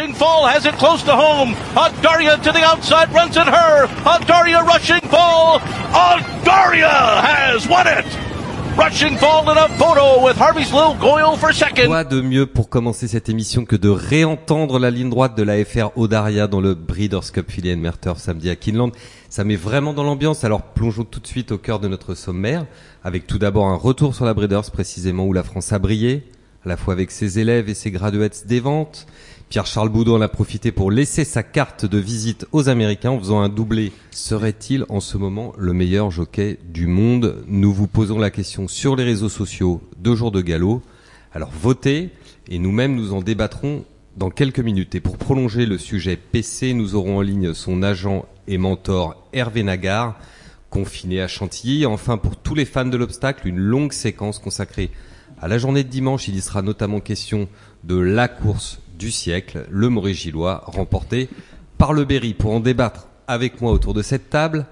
Rushing Fall has it close to home. To the outside runs at her. Rushing Fall. Has won it. Rushing Fall in a photo with Harvey's Little Goyle for second. Quoi de mieux pour commencer cette émission que de réentendre la ligne droite de la FR Odaria dans le Breeders' Cup Philly Merter samedi à Kinland? Ça met vraiment dans l'ambiance, alors plongeons tout de suite au cœur de notre sommaire, avec tout d'abord un retour sur la Breeders, précisément où la France a brillé, à la fois avec ses élèves et ses graduates des ventes. Pierre-Charles Boudon en a profité pour laisser sa carte de visite aux Américains en faisant un doublé. Serait-il en ce moment le meilleur jockey du monde? Nous vous posons la question sur les réseaux sociaux deux jours de galop. Alors votez et nous-mêmes nous en débattrons dans quelques minutes. Et pour prolonger le sujet PC, nous aurons en ligne son agent et mentor Hervé Nagar, confiné à Chantilly. Enfin, pour tous les fans de l'obstacle, une longue séquence consacrée à la journée de dimanche. Il y sera notamment question de la course du siècle, le Maurice Gillois, remporté par le Berry. Pour en débattre avec moi autour de cette table,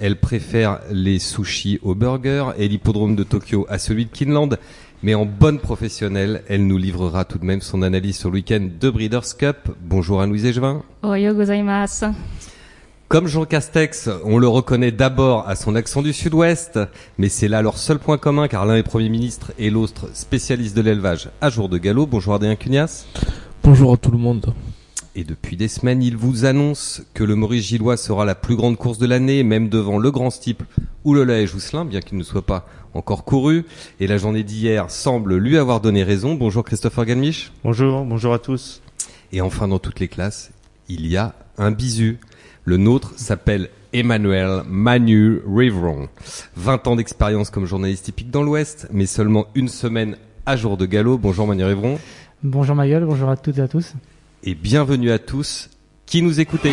elle préfère les sushis aux burgers et l'hippodrome de Tokyo à celui de Kinland. Mais en bonne professionnelle, elle nous livrera tout de même son analyse sur le week-end de Breeders' Cup. Bonjour Anne-Louise Égevin. Oyo gozaimasu. Comme Jean Castex, on le reconnaît d'abord à son accent du sud-ouest, mais c'est là leur seul point commun car l'un est Premier ministre et l'autre spécialiste de l'élevage à jour de galop. Bonjour Adrien Cunias. Bonjour à tout le monde. Et depuis des semaines, il vous annonce que le Maurice Gillois sera la plus grande course de l'année, même devant le Grand Steeple ou le Laège Jousselin, bien qu'il ne soit pas encore couru. Et la journée d'hier semble lui avoir donné raison. Bonjour Christopher Galmiche. Bonjour, bonjour à tous. Et enfin, dans toutes les classes, il y a un bisu. Le nôtre s'appelle Emmanuel Manu Riveron. 20 ans d'expérience comme journaliste typique dans l'Ouest, mais seulement une semaine à jour de galop. Bonjour Manu Riveron. Bonjour Maguel, bonjour à toutes et à tous. Et bienvenue à tous qui nous écoutez.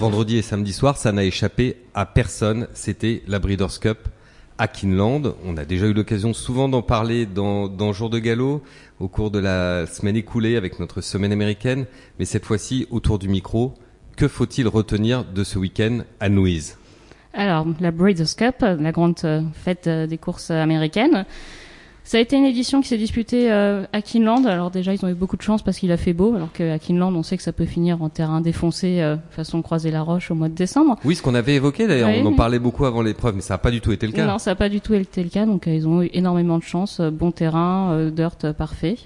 Vendredi et samedi soir, ça n'a échappé à personne. C'était la Breeders' Cup à Kinland. On a déjà eu l'occasion souvent d'en parler dans, dans Jour de Galop au cours de la semaine écoulée avec notre semaine américaine. Mais cette fois-ci, autour du micro, que faut-il retenir de ce week-end à Louise? Alors, la Breeders' Cup, la grande fête des courses américaines. Ça a été une édition qui s'est disputée euh, à Kinland. Alors déjà, ils ont eu beaucoup de chance parce qu'il a fait beau, alors qu'à Kinland, on sait que ça peut finir en terrain défoncé, euh, façon croiser la roche au mois de décembre. Oui, ce qu'on avait évoqué d'ailleurs, on en parlait beaucoup avant l'épreuve, mais ça n'a pas du tout été le cas. Non, ça n'a pas du tout été le cas. Donc, euh, ils ont eu énormément de chance, euh, bon terrain, euh, dirt parfait.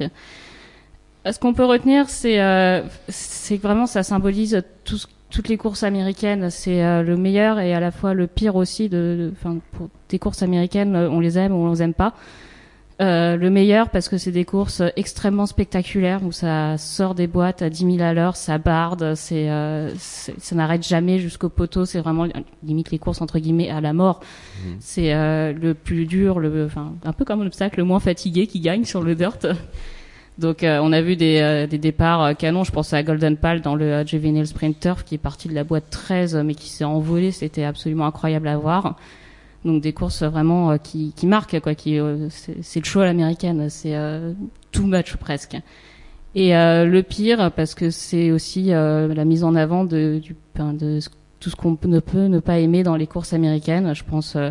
Ce qu'on peut retenir, c'est euh, que vraiment ça symbolise tout ce- toutes les courses américaines. C'est euh, le meilleur et à la fois le pire aussi. De, de- enfin, pour des courses américaines, on les aime ou on les aime pas. Euh, le meilleur parce que c'est des courses extrêmement spectaculaires où ça sort des boîtes à 10 000 à l'heure, ça barde, c'est, euh, ça n'arrête jamais jusqu'au poteau. C'est vraiment limite les courses entre guillemets à la mort. C'est euh, le plus dur, le, enfin un peu comme un obstacle, le moins fatigué qui gagne sur le dirt. Donc euh, on a vu des, euh, des départs canons. Je pense à Golden Pal dans le Juvenile Sprint Turf qui est parti de la boîte 13 mais qui s'est envolé. C'était absolument incroyable à voir. Donc des courses vraiment euh, qui, qui marquent quoi. Qui euh, c'est le show à l'américaine. C'est euh, tout match presque. Et euh, le pire parce que c'est aussi euh, la mise en avant de, du, de tout ce qu'on ne peut ne pas aimer dans les courses américaines. Je pense euh,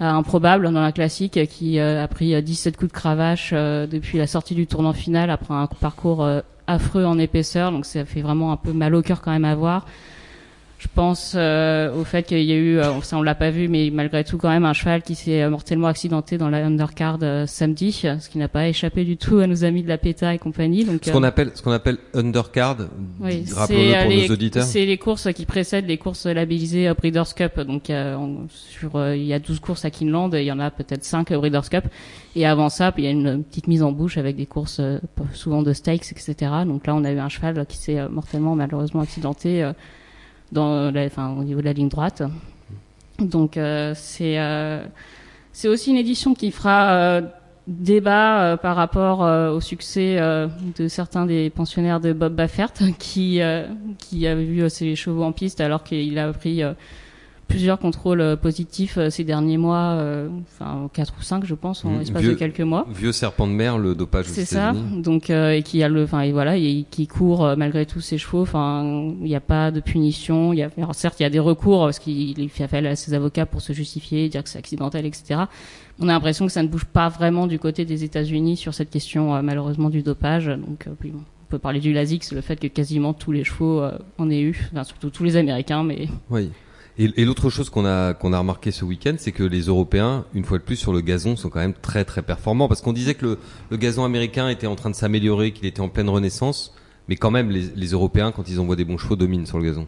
à Improbable dans la classique qui a pris euh, 17 coups de cravache depuis la sortie du tournant final après un parcours affreux en épaisseur. Donc ça fait vraiment un peu mal au cœur quand même à voir. Je pense euh, au fait qu'il y a eu, euh, ça on l'a pas vu, mais malgré tout quand même un cheval qui s'est euh, mortellement accidenté dans la undercard euh, samedi, ce qui n'a pas échappé du tout à nos amis de la PETA et compagnie. Donc Ce euh, qu'on appelle, ce qu'on appelle undercard, oui, rappelons-le c'est, euh, pour les, nos auditeurs. C'est les courses qui précèdent les courses labellisées euh, Breeders' Cup. Donc, euh, on- sur, euh, il y a 12 courses à Kinland, et il y en a peut-être 5 à Breeders' Cup. Et avant ça, il y a une petite mise en bouche avec des courses euh, souvent de stakes, etc. Donc là, on a eu un cheval qui s'est euh, mortellement, malheureusement, accidenté euh, au niveau de la ligne droite. Donc, euh, c'est euh, c'est aussi une édition qui fera euh, débat par rapport au succès de certains des pensionnaires de Bob Baffert qui qui avait vu ses chevaux en piste alors qu'il a pris plusieurs contrôles euh, positifs euh, ces derniers mois, euh, enfin quatre ou cinq, je pense, en Mm, l'espace de quelques mois. Vieux serpent de mer, le dopage C'est ça. Donc euh, et qui a le, enfin et voilà, et qui court malgré tout ses chevaux. Enfin, il n'y a pas de punition. Il y a, alors certes, il y a des recours parce qu'il il fait appel à ses avocats pour se justifier, dire que c'est accidentel, etc. On a l'impression que ça ne bouge pas vraiment du côté des États-Unis sur cette question malheureusement du dopage. Donc euh, puis bon, on peut parler du Lasix, le fait que quasiment tous les chevaux euh, en aient eu, enfin, surtout tous les Américains, mais Oui. Et, l'autre chose qu'on a qu'on a remarqué ce week-end, c'est que les Européens, une fois de plus sur le gazon, sont quand même très très performants. Parce qu'on disait que le, gazon américain était en train de s'améliorer, qu'il était en pleine renaissance, mais quand même les, Européens, quand ils envoient des bons chevaux, dominent sur le gazon.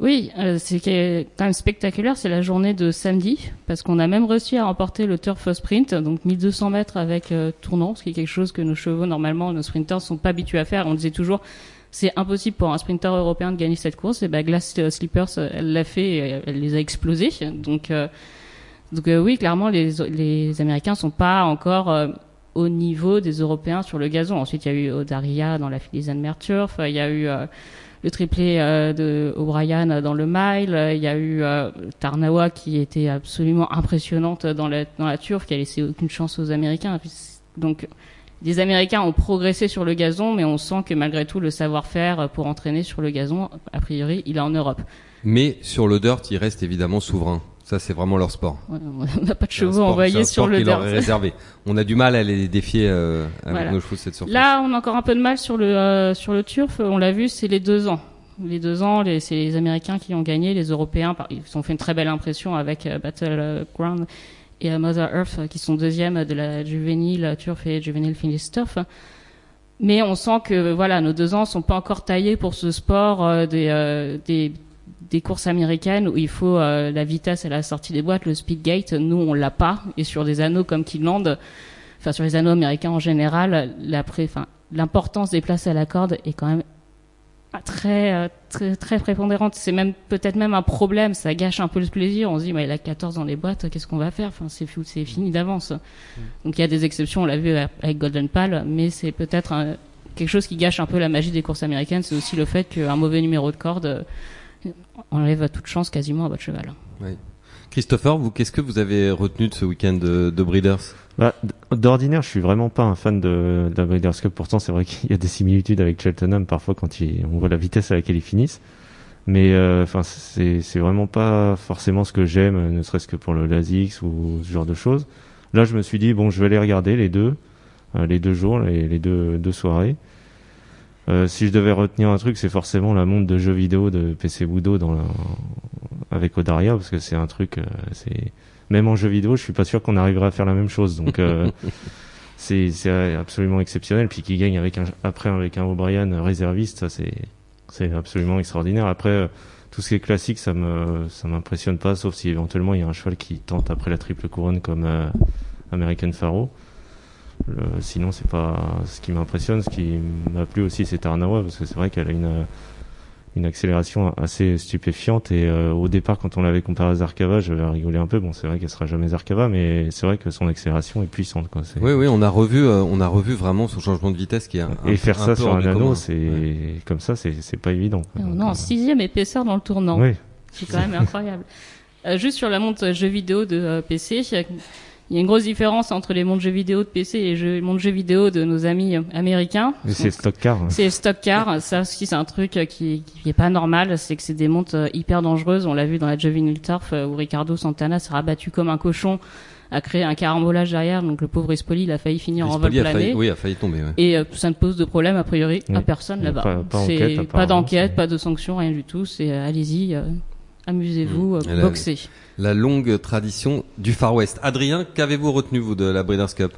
Oui, euh, ce qui est quand même spectaculaire, c'est la journée de samedi, parce qu'on a même réussi à remporter le Turf Sprint, donc 1200 mètres avec euh, tournant, ce qui est quelque chose que nos chevaux, normalement, nos sprinters sont pas habitués à faire. On disait toujours, c'est impossible pour un sprinter européen de gagner cette course. Et ben, Glass euh, Slippers, euh, elle l'a fait, et elle les a explosés. Donc, euh, donc euh, oui, clairement, les, les Américains sont pas encore euh, au niveau des Européens sur le gazon. Ensuite, il y a eu Odaria dans la Philizane Mer Turf, il y a eu euh, le triplé euh, de O'Brien dans le mile. euh, Il y a eu euh, Tarnawa qui était absolument impressionnante dans la, dans la turf, qui a laissé aucune chance aux Américains. Donc, les Américains ont progressé sur le gazon, mais on sent que malgré tout, le savoir-faire pour entraîner sur le gazon, a priori, il est en Europe. Mais sur le dirt, ils restent évidemment souverains. Ça, c'est vraiment leur sport. Ouais, On n'a pas de chevaux envoyés sur sport le qui leur est dirt. réservé. On a du mal à les défier euh, avec Voilà. nos chevaux cette surface. Là, on a encore un peu de mal sur le euh, sur le turf. On l'a vu, c'est les deux ans. Les deux ans, c'est les Américains qui ont gagné, les Européens, ils ont fait une très belle impression avec euh, Battleground et Mother Earth, euh, qui sont deuxièmes de la juvénile turf et juvénile finish turf. Mais on sent que voilà, nos deux ans sont pas encore taillés pour ce sport euh, des, euh, des des courses américaines où il faut la vitesse à la sortie des boîtes, le speed gate. Nous, on l'a pas. Et sur des anneaux comme Keeneland, enfin sur les anneaux américains en général, l'importance des places à la corde est quand même très euh, très très prépondérante. C'est même peut-être même un problème. Ça gâche un peu le plaisir. On se dit, bah, il a 14 dans les boîtes, qu'est-ce qu'on va faire? Enfin, c'est fini d'avance. Donc il y a des exceptions. On l'a vu avec Golden Pal, mais c'est peut-être quelque chose qui gâche un peu la magie des courses américaines. C'est aussi le fait qu'un mauvais numéro de corde euh, enlève toute chance quasiment à votre cheval. Christopher, vous, qu'est-ce que vous avez retenu de ce week-end de, de Breeders? Bah, D'ordinaire, je suis vraiment pas un fan de, Breeders' Cup. Pourtant, c'est vrai qu'il y a des similitudes avec Cheltenham parfois quand on voit la vitesse à laquelle ils finissent. Mais euh, enfin, c'est c'est vraiment pas forcément ce que j'aime, ne serait-ce que pour le Lasix ou ce genre de choses. Là, je me suis dit bon, je vais les regarder les deux, euh, les deux jours, les, les deux, deux soirées. Euh, si je devais retenir un truc, c'est forcément la montre de jeux vidéo de PC Budo dans la, avec Odaria, parce que c'est un truc, euh, c'est même en jeu vidéo, je suis pas sûr qu'on arrivera à faire la même chose. Donc euh, c'est absolument exceptionnel. Puis qui gagne avec un après avec un O'Brien réserviste, c'est c'est absolument extraordinaire. Après tout ce qui est classique, ça me ça m'impressionne pas, sauf si éventuellement il y a un cheval qui tente après la triple couronne comme American Pharaoh. Le- sinon c'est pas ce qui m'impressionne. Ce qui m'a plu aussi c'est Tarnawa parce que c'est vrai qu'elle a une une accélération assez stupéfiante et euh, au départ quand on l'avait comparé à Zarkava j'avais rigolé un peu bon c'est vrai qu'elle sera jamais Zarkava mais c'est vrai que son accélération est puissante quoi c'est- Oui, oui, on a revu, euh, on a revu vraiment son changement de vitesse qui est un, et faire un ça peu sur un anneau c'est Ouais. comme ça c'est c'est pas évident quoi. on est en euh, sixième épaisseur dans le tournant. oui C'est quand même incroyable. Euh, juste sur la montre jeux vidéo de euh, PC, il y a- une grosse différence entre les montres jeux vidéo de PC et les jeux- les jeux vidéo de nos amis euh, américains. Mais c'est stock car. C'est stock car, ça aussi c'est un truc euh, qui, qui est pas normal, c'est que c'est des montres euh, hyper dangereuses. On l'a vu dans la Juvenile Turf où Ricardo Santana s'est rabattu comme un cochon, a créé un carambolage derrière, donc le pauvre Espoli il a failli finir en vol Rispoli a plané. failli, oui, a failli tomber. ouais. Et euh, ça ne pose de problème a priori à personne là-bas. pas- d'enquête, pas de sanction, rien du tout. C'est euh, allez-y, euh, amusez-vous, euh, a- boxez. La longue tradition du Far West. Adrien, qu'avez-vous retenu vous de la Breeders' Cup?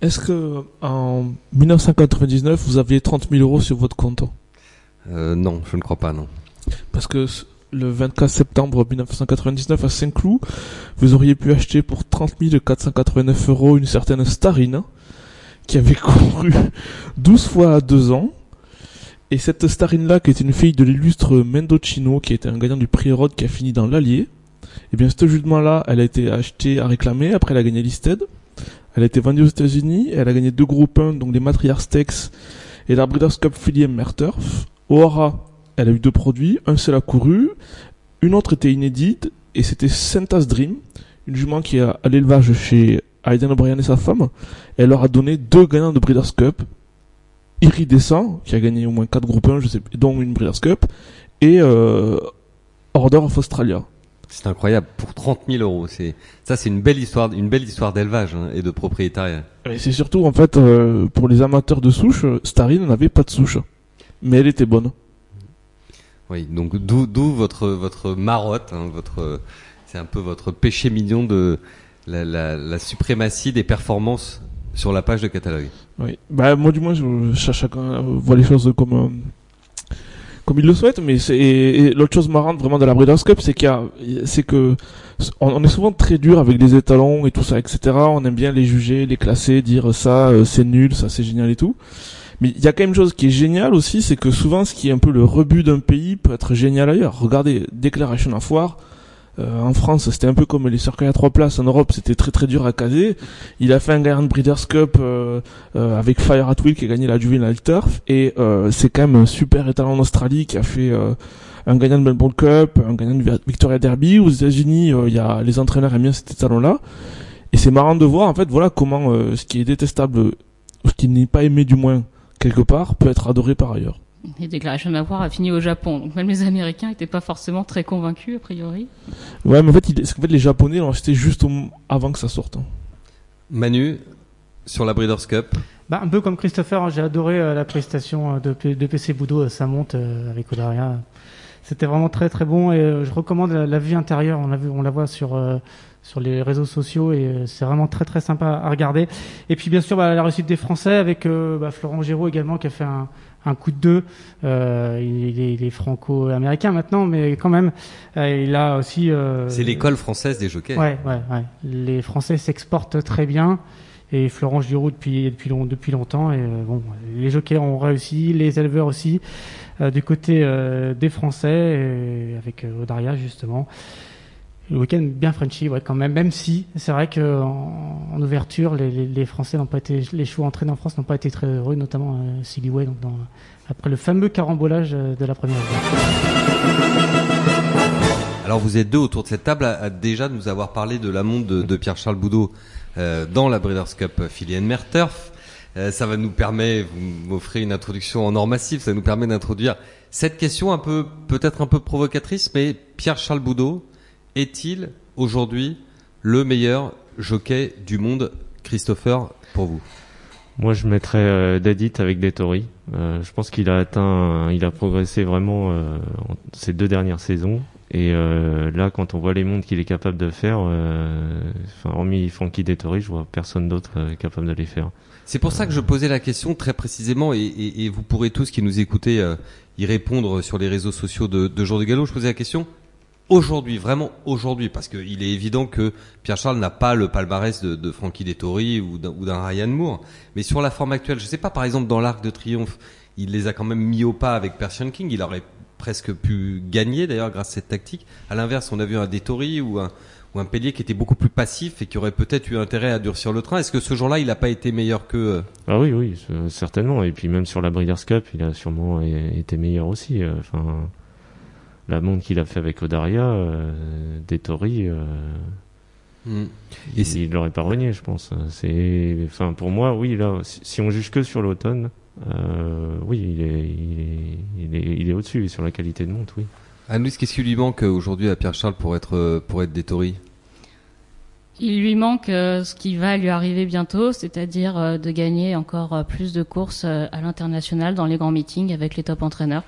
Est-ce que en 1999 vous aviez 30 000 euros sur votre compte? Euh, Non, je ne crois pas, non. Parce que le 24 septembre 1999 à Saint-Cloud, vous auriez pu acheter pour 30 489 euros une certaine Starine qui avait couru 12 fois à 2 ans. Et cette Starine-là, qui est une fille de l'illustre Mendocino, qui était un gagnant du prix Rod qui a fini dans l'Allier, et bien ce jument-là, elle a été achetée à réclamer, après elle a gagné Listed. Elle a été vendue aux États-Unis, elle a gagné deux groupes 1, donc les Matriarch Stakes et la Breeders' Cup Fillier Merturf. O'Hara, elle a eu deux produits, un seul a couru, Une autre était inédite et c'était Santa's Dream, une jument qui est à l'élevage chez Aidan O'Brien et sa femme. Elle leur a donné deux gagnants de Breeders' Cup. Iridescent, qui a gagné au moins 4 groupes 1, je sais, dont une Breeders' Cup, et euh, Order of Australia. C'est incroyable pour 30 000 euros. C'est ça, c'est une belle histoire, une belle histoire d'élevage hein, et de propriétariat. Et c'est surtout en fait euh, pour les amateurs de souche, Starine n'avait pas de souche, mais elle était bonne. Oui, donc d'où votre votre marotte, hein, votre c'est un peu votre péché mignon de la, la, la, suprématie des performances sur la page de catalogue. Oui, bah moi du moins je, chacun voit les choses comme euh, comme il le souhaite, mais c'est l'autre chose marrante vraiment de la Breeders' Cup, c'est qu'il y a, c'est que on, est souvent très dur avec les étalons et tout ça, etc. On aime bien les juger, les classer, dire ça euh, c'est nul, ça c'est génial et tout. Mais il y a quand même une chose qui est géniale aussi, c'est que souvent ce qui est un peu le rebut d'un pays peut être génial ailleurs. Regardez, déclaration à foire, euh, en France, c'était un peu comme les cercueils à trois places. En Europe, c'était très très dur à caser. Il a fait un gagnant de Breeders' Cup euh, euh, avec Fire at Will qui a gagné la Juvenile Turf. Et c'est quand même un super étalon en Australie qui a fait un gagnant de Melbourne Cup, un gagnant de Victoria Derby. Aux États-Unis, il les entraîneurs aiment bien cet étalon-là. Et c'est marrant de voir en fait voilà comment ce qui est détestable, ce qui n'est pas aimé du moins quelque part, peut être adoré par ailleurs. Les déclarations d'avoir a fini au Japon. Donc même les Américains n'étaient pas forcément très convaincus, a priori. Ouais, mais en fait, il, en fait les Japonais l'ont acheté juste avant que ça sorte. Hein. Manu, sur la Breeders' Cup bah, Un peu comme Christopher, hein, j'ai adoré euh, la prestation euh, de, de PC Boudot, ça monte euh, avec Odaria. C'était vraiment très très bon et je recommande la, vue intérieure, on la, on la voit sur sur les réseaux sociaux et c'est vraiment très très sympa à regarder. Et puis bien sûr bah, la réussite des Français avec bah, Florent Géraud également qui a fait un, un coup de deux. Euh, il, est, franco-américain maintenant, mais quand même, euh, il a aussi. Euh, c'est l'école française des jockeys. Ouais, ouais, ouais. Les Français s'exportent très bien. Et Florent Giroud depuis depuis, depuis longtemps et bon les jockeys ont réussi les éleveurs aussi du côté des Français avec Odaria justement le week-end bien Frenchy, ouais, quand même. Même si c'est vrai que en, ouverture, les, les, les Français n'ont pas été, les chevaux entraînés en France n'ont pas été très heureux, notamment euh, Silly Way, donc dans, après le fameux carambolage euh, de la première Alors vous êtes deux autour de cette table à, déjà nous avoir parlé de la montre de, de Pierre-Charles Boudot euh, dans la Breeders' Cup filienne Merturf. Euh, ça va nous permettre, vous m'offrez une introduction en or massif, ça nous permet d'introduire cette question un peu, peut-être un peu provocatrice, mais Pierre-Charles Boudot, est-il aujourd'hui le meilleur jockey du monde, Christopher, pour vous? Moi, je mettrais euh, Dadit avec Detori. Euh, je pense qu'il a atteint, il a progressé vraiment euh, ces deux dernières saisons. Et euh, là, quand on voit les mondes qu'il est capable de faire, enfin, hormis Frankie Dettori, je vois personne d'autre capable de les faire. C'est pour ça que je posais la question très précisément, et, et, et vous pourrez tous qui nous écoutez y répondre sur les réseaux sociaux de, de Jour de Galop. Je posais la question aujourd'hui, vraiment aujourd'hui, parce qu'il est évident que Pierre Charles n'a pas le palmarès de, de Frankie Dettori ou d'un Ryan Moore, mais sur la forme actuelle, je sais pas, par exemple dans l'Arc de Triomphe, il les a quand même mis au pas avec Persian King, il aurait presque pu gagner d'ailleurs grâce à cette tactique. À l'inverse, on a vu un Dettori ou un ou un Pellier qui était beaucoup plus passif et qui aurait peut-être eu intérêt à durcir le train. Est-ce que ce jour-là, il n'a pas été meilleur que euh Ah oui, oui, certainement. Et puis même sur la Breeders' Cup, il a sûrement été meilleur aussi. Euh, enfin, la montre qu'il a fait avec Odaria, euh, des Tori, euh, hmm. il l'aurait pas renié, je pense. C'est, enfin, pour moi, oui, là, si, on juge que sur l'automne, euh, oui, il est, il est, il est, il est au-dessus sur la qualité de montre, oui. Anne-Louise, qu'est-ce qui lui manque aujourd'hui à Pierre Charles pour être, pour être il lui manque ce qui va lui arriver bientôt, c'est-à-dire de gagner encore plus de courses à l'international dans les grands meetings avec les top entraîneurs.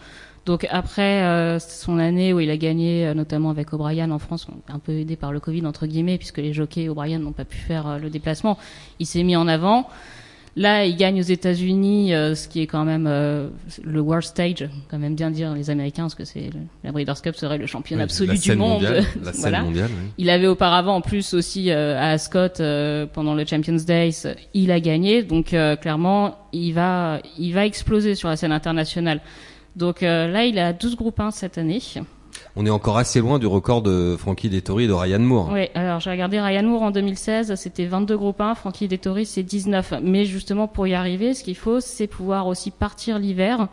Donc après euh, son année où il a gagné, euh, notamment avec O'Brien en France, un peu aidé par le Covid entre guillemets, puisque les jockeys O'Brien n'ont pas pu faire euh, le déplacement, il s'est mis en avant. Là, il gagne aux États-Unis, ce qui est quand même le world stage, quand même bien dire les Américains, parce que c'est la Breeders' Cup serait le champion absolu du monde. la scène mondiale, oui. Il avait auparavant, en plus aussi à Ascot pendant le Champions Days, il a gagné. Donc clairement, il va, il va exploser sur la scène internationale. Donc euh, là, il a 12 groupes 1 cette année. On est encore assez loin du record de Frankie Dettori et de Ryan Moore. Oui, alors j'ai regardé Ryan Moore en 2016, c'était 22 groupes 1, Frankie Dettori c'est 19. Mais justement pour y arriver, ce qu'il faut, c'est pouvoir aussi partir l'hiver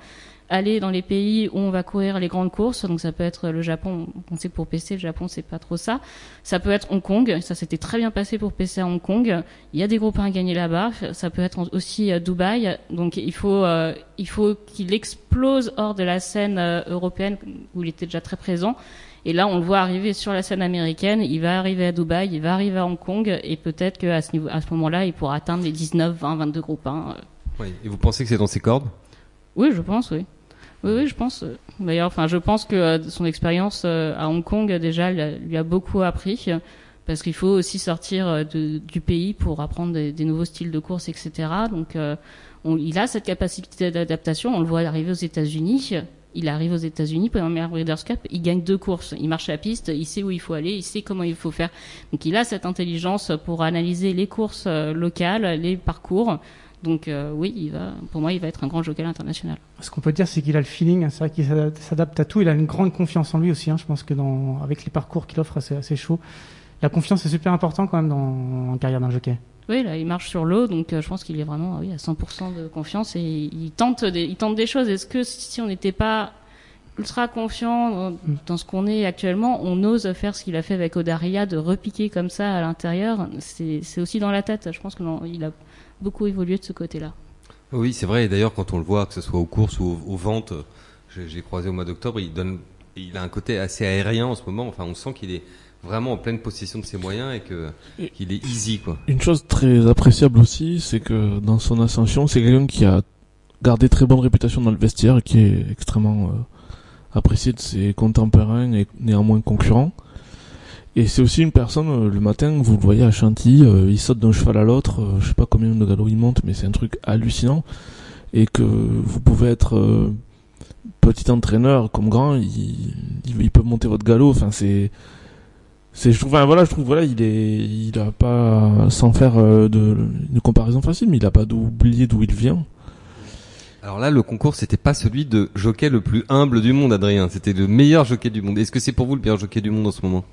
aller dans les pays où on va courir les grandes courses. Donc ça peut être le Japon. On sait que pour PC, le Japon c'est pas trop ça. Ça peut être Hong Kong. Ça s'était très bien passé pour PC à Hong Kong. Il y a des groupes à gagner là-bas. Ça peut être aussi Dubaï. Donc il faut euh, il faut qu'il explose hors de la scène euh, européenne où il était déjà très présent. Et là, on le voit arriver sur la scène américaine. Il va arriver à Dubaï, il va arriver à Hong Kong, et peut-être qu'à ce niveau, à ce moment-là, il pourra atteindre les 19, 20, 22 groupes 1. Oui. Et vous pensez que c'est dans ses cordes? Oui, je pense, oui. Oui, oui, je pense. D'ailleurs, enfin, je pense que euh, son expérience euh, à Hong Kong déjà lui a beaucoup appris, parce qu'il faut aussi sortir euh, du pays pour apprendre des, nouveaux styles de course, etc. Donc, on, il a cette capacité d'adaptation. On le voit arriver aux États-Unis. Il arrive aux États-Unis meilleur Breeders' Cup, il gagne deux courses, il marche la piste, il sait où il faut aller, il sait comment il faut faire. Donc, il a cette intelligence pour analyser les courses locales, les parcours. Donc euh, oui, il va, pour moi, il va être un grand jockey international. Ce qu'on peut dire, c'est qu'il a le feeling. C'est vrai qu'il s'adapte à tout. Il a une grande confiance en lui aussi. Hein. Je pense que dans, avec les parcours qu'il offre, c'est assez chaud. La confiance est super important quand même dans en carrière d'un jockey. Oui, là, il marche sur l'eau, donc euh, je pense qu'il est vraiment oui, à 100% de confiance et il tente des, il tente des choses. Est-ce que si on n'était pas ultra confiant dans, dans ce qu'on est actuellement, on ose faire ce qu'il a fait avec Odaria, de repiquer comme ça à l'intérieur? C'est aussi dans la tête. Je pense qu'il a beaucoup évolué de ce côté-là. Oui, c'est vrai. Et d'ailleurs, quand on le voit, que ce soit aux courses ou aux, ventes, j'ai croisé au mois d'octobre, il donne, il a un côté assez aérien en ce moment. Enfin, on sent qu'il est vraiment en pleine possession de ses moyens et que qu'il est easy quoi. Une chose très appréciable aussi, c'est que dans son ascension, c'est quelqu'un qui a gardé très bonne réputation dans le vestiaire et qui est extrêmement euh, apprécié de ses contemporains et néanmoins concurrents. Et c'est aussi une personne, euh, le matin, vous le voyez à Chantilly, euh, il saute d'un cheval à l'autre, euh, je sais pas combien de galops il monte, mais c'est un truc hallucinant. Et que vous pouvez être petit entraîneur comme grand, il, peut monter votre galop, enfin c'est... C'est, je trouve, enfin, voilà, je trouve, voilà, il est, il a pas, sans faire de, une comparaison facile, mais il a pas d'oublier d'où il vient. Alors là, le concours, c'était pas celui de jockey le plus humble du monde, Adrien. C'était le meilleur jockey du monde. Est-ce que c'est pour vous le meilleur jockey du monde en ce moment?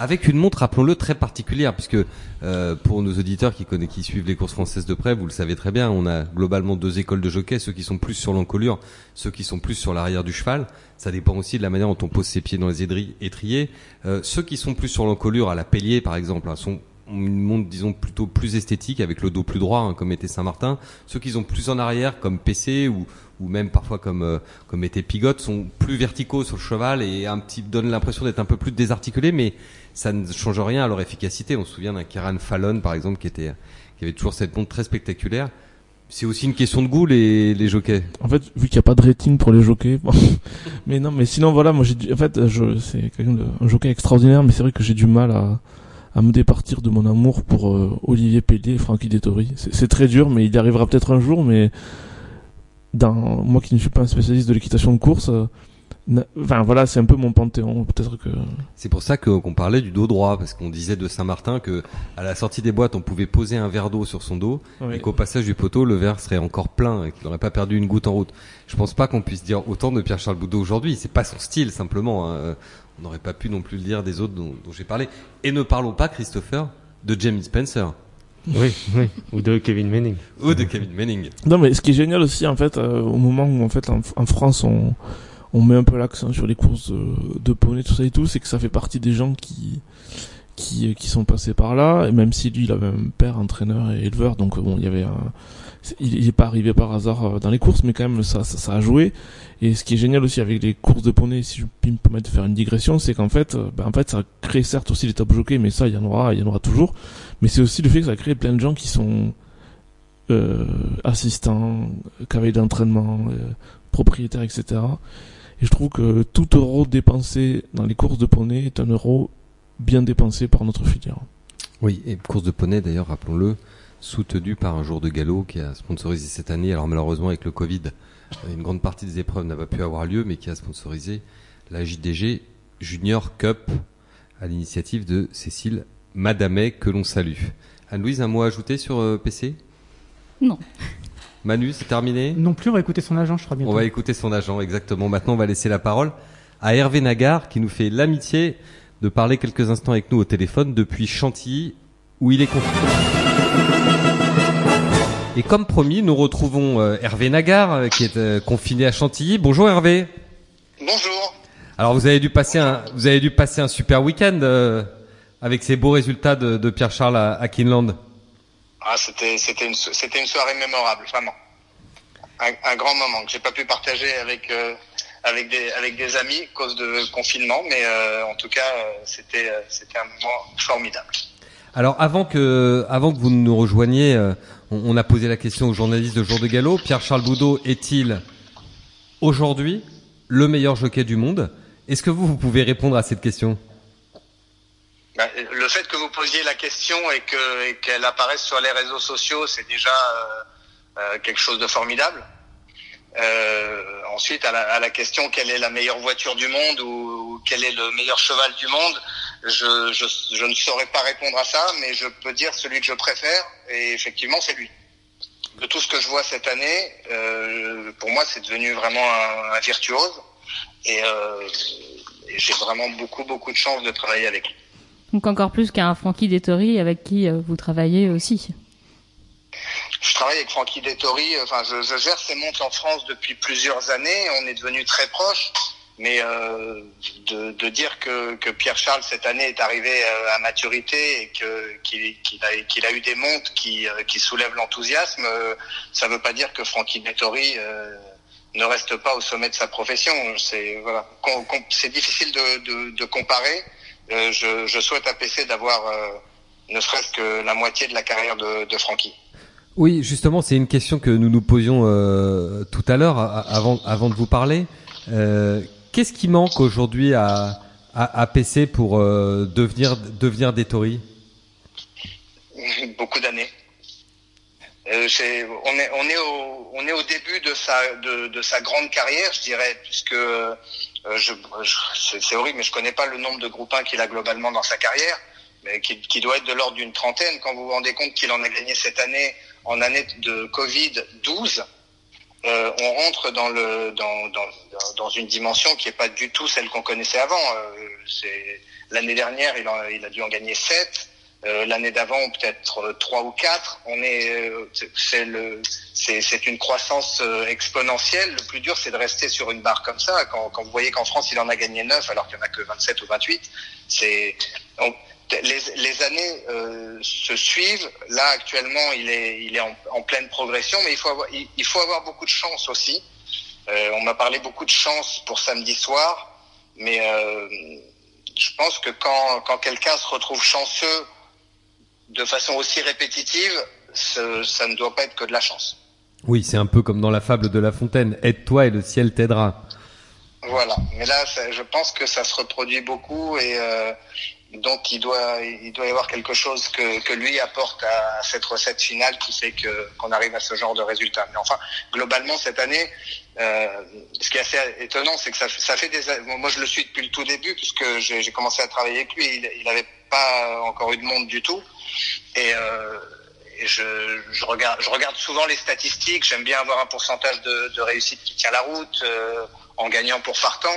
Avec une montre, rappelons-le, très particulière, puisque euh, pour nos auditeurs qui connaissent, qui suivent les courses françaises de près, vous le savez très bien, on a globalement deux écoles de jockey, ceux qui sont plus sur l'encolure, ceux qui sont plus sur l'arrière du cheval. Ça dépend aussi de la manière dont on pose ses pieds dans les étriers. Euh, ceux qui sont plus sur l'encolure, à la Pellier par exemple, hein, sont une montre disons plutôt plus esthétique avec le dos plus droit hein, comme était Saint-Martin. Ceux qui sont plus en arrière comme PC ou, ou même parfois comme euh, comme était Pigot sont plus verticaux sur le cheval et un petit donnent l'impression d'être un peu plus désarticulés mais ça ne change rien à leur efficacité. On se souvient d'un Kieran Fallon par exemple qui était qui avait toujours cette montre très spectaculaire. C'est aussi une question de goût les, les jockeys. En fait, vu qu'il n'y a pas de rating pour les jockeys, mais non, mais sinon voilà, moi j'ai en fait, je, c'est un jockey extraordinaire, mais c'est vrai que j'ai du mal à, à me départir de mon amour pour euh, Olivier Pellier et Francky Dettori. C'est très dur, mais il y arrivera peut-être un jour. Mais dans moi qui ne suis pas un spécialiste de l'équitation de course, euh, enfin voilà, c'est un peu mon panthéon. Peut-être que. C'est pour ça qu'on parlait du dos droit, parce qu'on disait de Saint-Martin que à la sortie des boîtes, on pouvait poser un verre d'eau sur son dos, et qu'au passage du poteau, le verre serait encore plein et qu'il n'aurait pas perdu une goutte en route. Je pense pas qu'on puisse dire autant de Pierre-Charles Boudot aujourd'hui. C'est pas son style simplement. Hein n'aurait pas pu non plus le dire des autres dont, j'ai parlé. Et ne parlons pas, Christopher, de Jamie Spencer. Oui, oui, ou de Kevin Manning. Ou de Kevin Manning. Non, mais ce qui est génial aussi, en fait, euh, au moment où, en fait, en, France, on, on met un peu l'accent sur les courses de, de poney, tout ça et tout, c'est que ça fait partie des gens qui, qui, qui sont passés par là, et même si lui, il avait un père entraîneur et éleveur, donc bon, il y avait un, il n'est pas arrivé par hasard euh, dans les courses, mais quand même ça, a joué. Et ce qui est génial aussi avec les courses de poney, si je puis me permettre de faire une digression, c'est qu'en fait, euh, ben en fait, ça crée certes aussi les top jockeys, mais ça, il y en aura, y en aura toujours. Mais c'est aussi le fait que ça crée plein de gens qui sont euh, assistants, cavaliers d'entraînement, propriétaires, etc. Et je trouve que tout euro dépensé dans les courses de poney est un euro bien dépensé par notre filière. Oui, et course de poney d'ailleurs, rappelons-le, soutenu par un jour de galop qui a sponsorisé cette année. Alors malheureusement avec le Covid, une grande partie des épreuves n'a pas pu avoir lieu, mais qui a sponsorisé la JDG Junior Cup à l'initiative de Cécile Madamet que l'on salue. Anne-Louise, un mot à ajouter sur euh, PC Non. Manu, c'est terminé? Non plus, on va écouter son agent, je crois bien. On va écouter son agent, exactement. Maintenant, on va laisser la parole à Hervé Nagar qui nous fait l'amitié de parler quelques instants avec nous au téléphone depuis Chantilly où il est confiné. Et comme promis, nous retrouvons euh, Hervé Nagar, euh, qui est euh, confiné à Chantilly. Bonjour Hervé. Bonjour. Alors vous avez dû passer un, vous avez dû passer un super week-end euh, avec ces beaux résultats de, de Pierre Charles à, à Kinland. Ah, c'était c'était une c'était une soirée mémorable, vraiment. Un, un grand moment que j'ai pas pu partager avec euh, avec des avec des amis à cause de confinement, mais euh, en tout cas c'était c'était un moment formidable. Alors avant que, avant que vous nous rejoigniez, euh, on, a posé la question aux journalistes de Jour de Galop. Pierre Charles Boudot est-il aujourd'hui le meilleur jockey du monde? Est-ce que vous, vous pouvez répondre à cette question? Ben, le fait que vous posiez la question et que et qu'elle apparaisse sur les réseaux sociaux, c'est déjà euh, euh, quelque chose de formidable. Euh, ensuite, à la, à la question quelle est la meilleure voiture du monde ou, ou quel est le meilleur cheval du monde, je, je, je ne saurais pas répondre à ça, mais je peux dire celui que je préfère, et effectivement, c'est lui. De tout ce que je vois cette année, euh, pour moi, c'est devenu vraiment un, un virtuose, et, euh, j'ai vraiment beaucoup, beaucoup de chance de travailler avec lui. Donc encore plus qu'un Frankie Dettori avec qui euh, vous travaillez aussi. Je travaille avec Francky Dettori, euh, enfin je, gère ses montres en France depuis plusieurs années, on est devenus très proches, mais euh, de, de dire que, que Pierre Charles cette année est arrivé euh, à maturité et que qu'il a, a eu des montres qui, euh, qui soulèvent l'enthousiasme, ça ne veut pas dire que Francky Dettori euh, ne reste pas au sommet de sa profession. C'est voilà, c'est difficile de, de, de comparer. Euh, je, je souhaite à PC d'avoir ne serait-ce que la moitié de la carrière de, de Francky. Oui, justement, c'est une question que nous nous posions euh, tout à l'heure, avant, de vous parler. Euh, Qu'est-ce qui manque aujourd'hui à, à, PC pour euh, devenir, devenir Dettori beaucoup d'années. On est au début de sa de, de sa grande carrière, je dirais, puisque c'est horrible, mais je connais pas le nombre de groupes 1 qu'il a globalement dans sa carrière, mais qui, doit être de l'ordre d'une trentaine. Quand vous vous rendez compte qu'il en a gagné cette année en année de Covid 12, euh, on rentre dans le dans, dans dans une dimension qui est pas du tout celle qu'on connaissait avant. Euh, l'année dernière, il, en- il a dû en gagner sept. Euh, L'année d'avant, peut-être euh, trois ou quatre. On est, c'est- le, c'est une croissance exponentielle. Le plus dur, c'est de rester sur une barre comme ça. Quand, quand vous voyez qu'en France, il en a gagné neuf, alors qu'il n'y en a que 27 ou 28, c'est les, les années euh, se suivent. Là, actuellement, il est, il est en, en pleine progression, mais il faut avoir, il, il faut avoir beaucoup de chance aussi. Euh, on m'a parlé beaucoup de chance pour samedi soir, mais euh, je pense que quand, quand quelqu'un se retrouve chanceux de façon aussi répétitive, ce- ça ne doit pas être que de la chance. Oui, c'est un peu comme dans la fable de La Fontaine. Aide-toi et le ciel t'aidera. Voilà. Mais là, ça- je pense que ça se reproduit beaucoup et euh, donc il doit, il doit y avoir quelque chose que, que lui apporte à cette recette finale qui fait que qu'on arrive à ce genre de résultat. Mais enfin, globalement cette année, euh, ce qui est assez étonnant, c'est que ça, ça fait des, moi je le suis depuis le tout début puisque j'ai commencé à travailler avec lui. Il, il pas encore eu de monde du tout et euh, et je, je regarde, je regarde souvent les statistiques. J'aime bien avoir un pourcentage de, de réussite qui tient la route euh, en gagnant pour Fartan.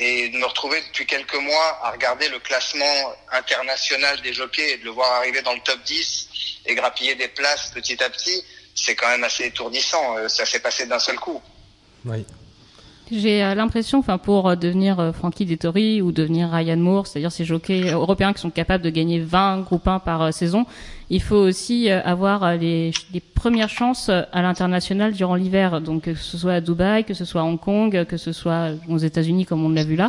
Et de me retrouver depuis quelques mois à regarder le classement international des jockeys et de le voir arriver dans le top 10 et grappiller des places petit à petit, c'est quand même assez étourdissant. Euh, Ça s'est passé d'un seul coup. Oui. J'ai euh, l'impression, enfin, pour euh, devenir Frankie Dettori ou devenir Ryan Moore, c'est-à-dire ces jockeys européens qui sont capables de gagner 20 groupes 1 par saison, il faut aussi avoir les, les premières chances euh, à l'international durant l'hiver. Donc, que ce soit à Dubaï, que ce soit à Hong Kong, euh, que ce soit aux États-Unis, comme on l'a vu là.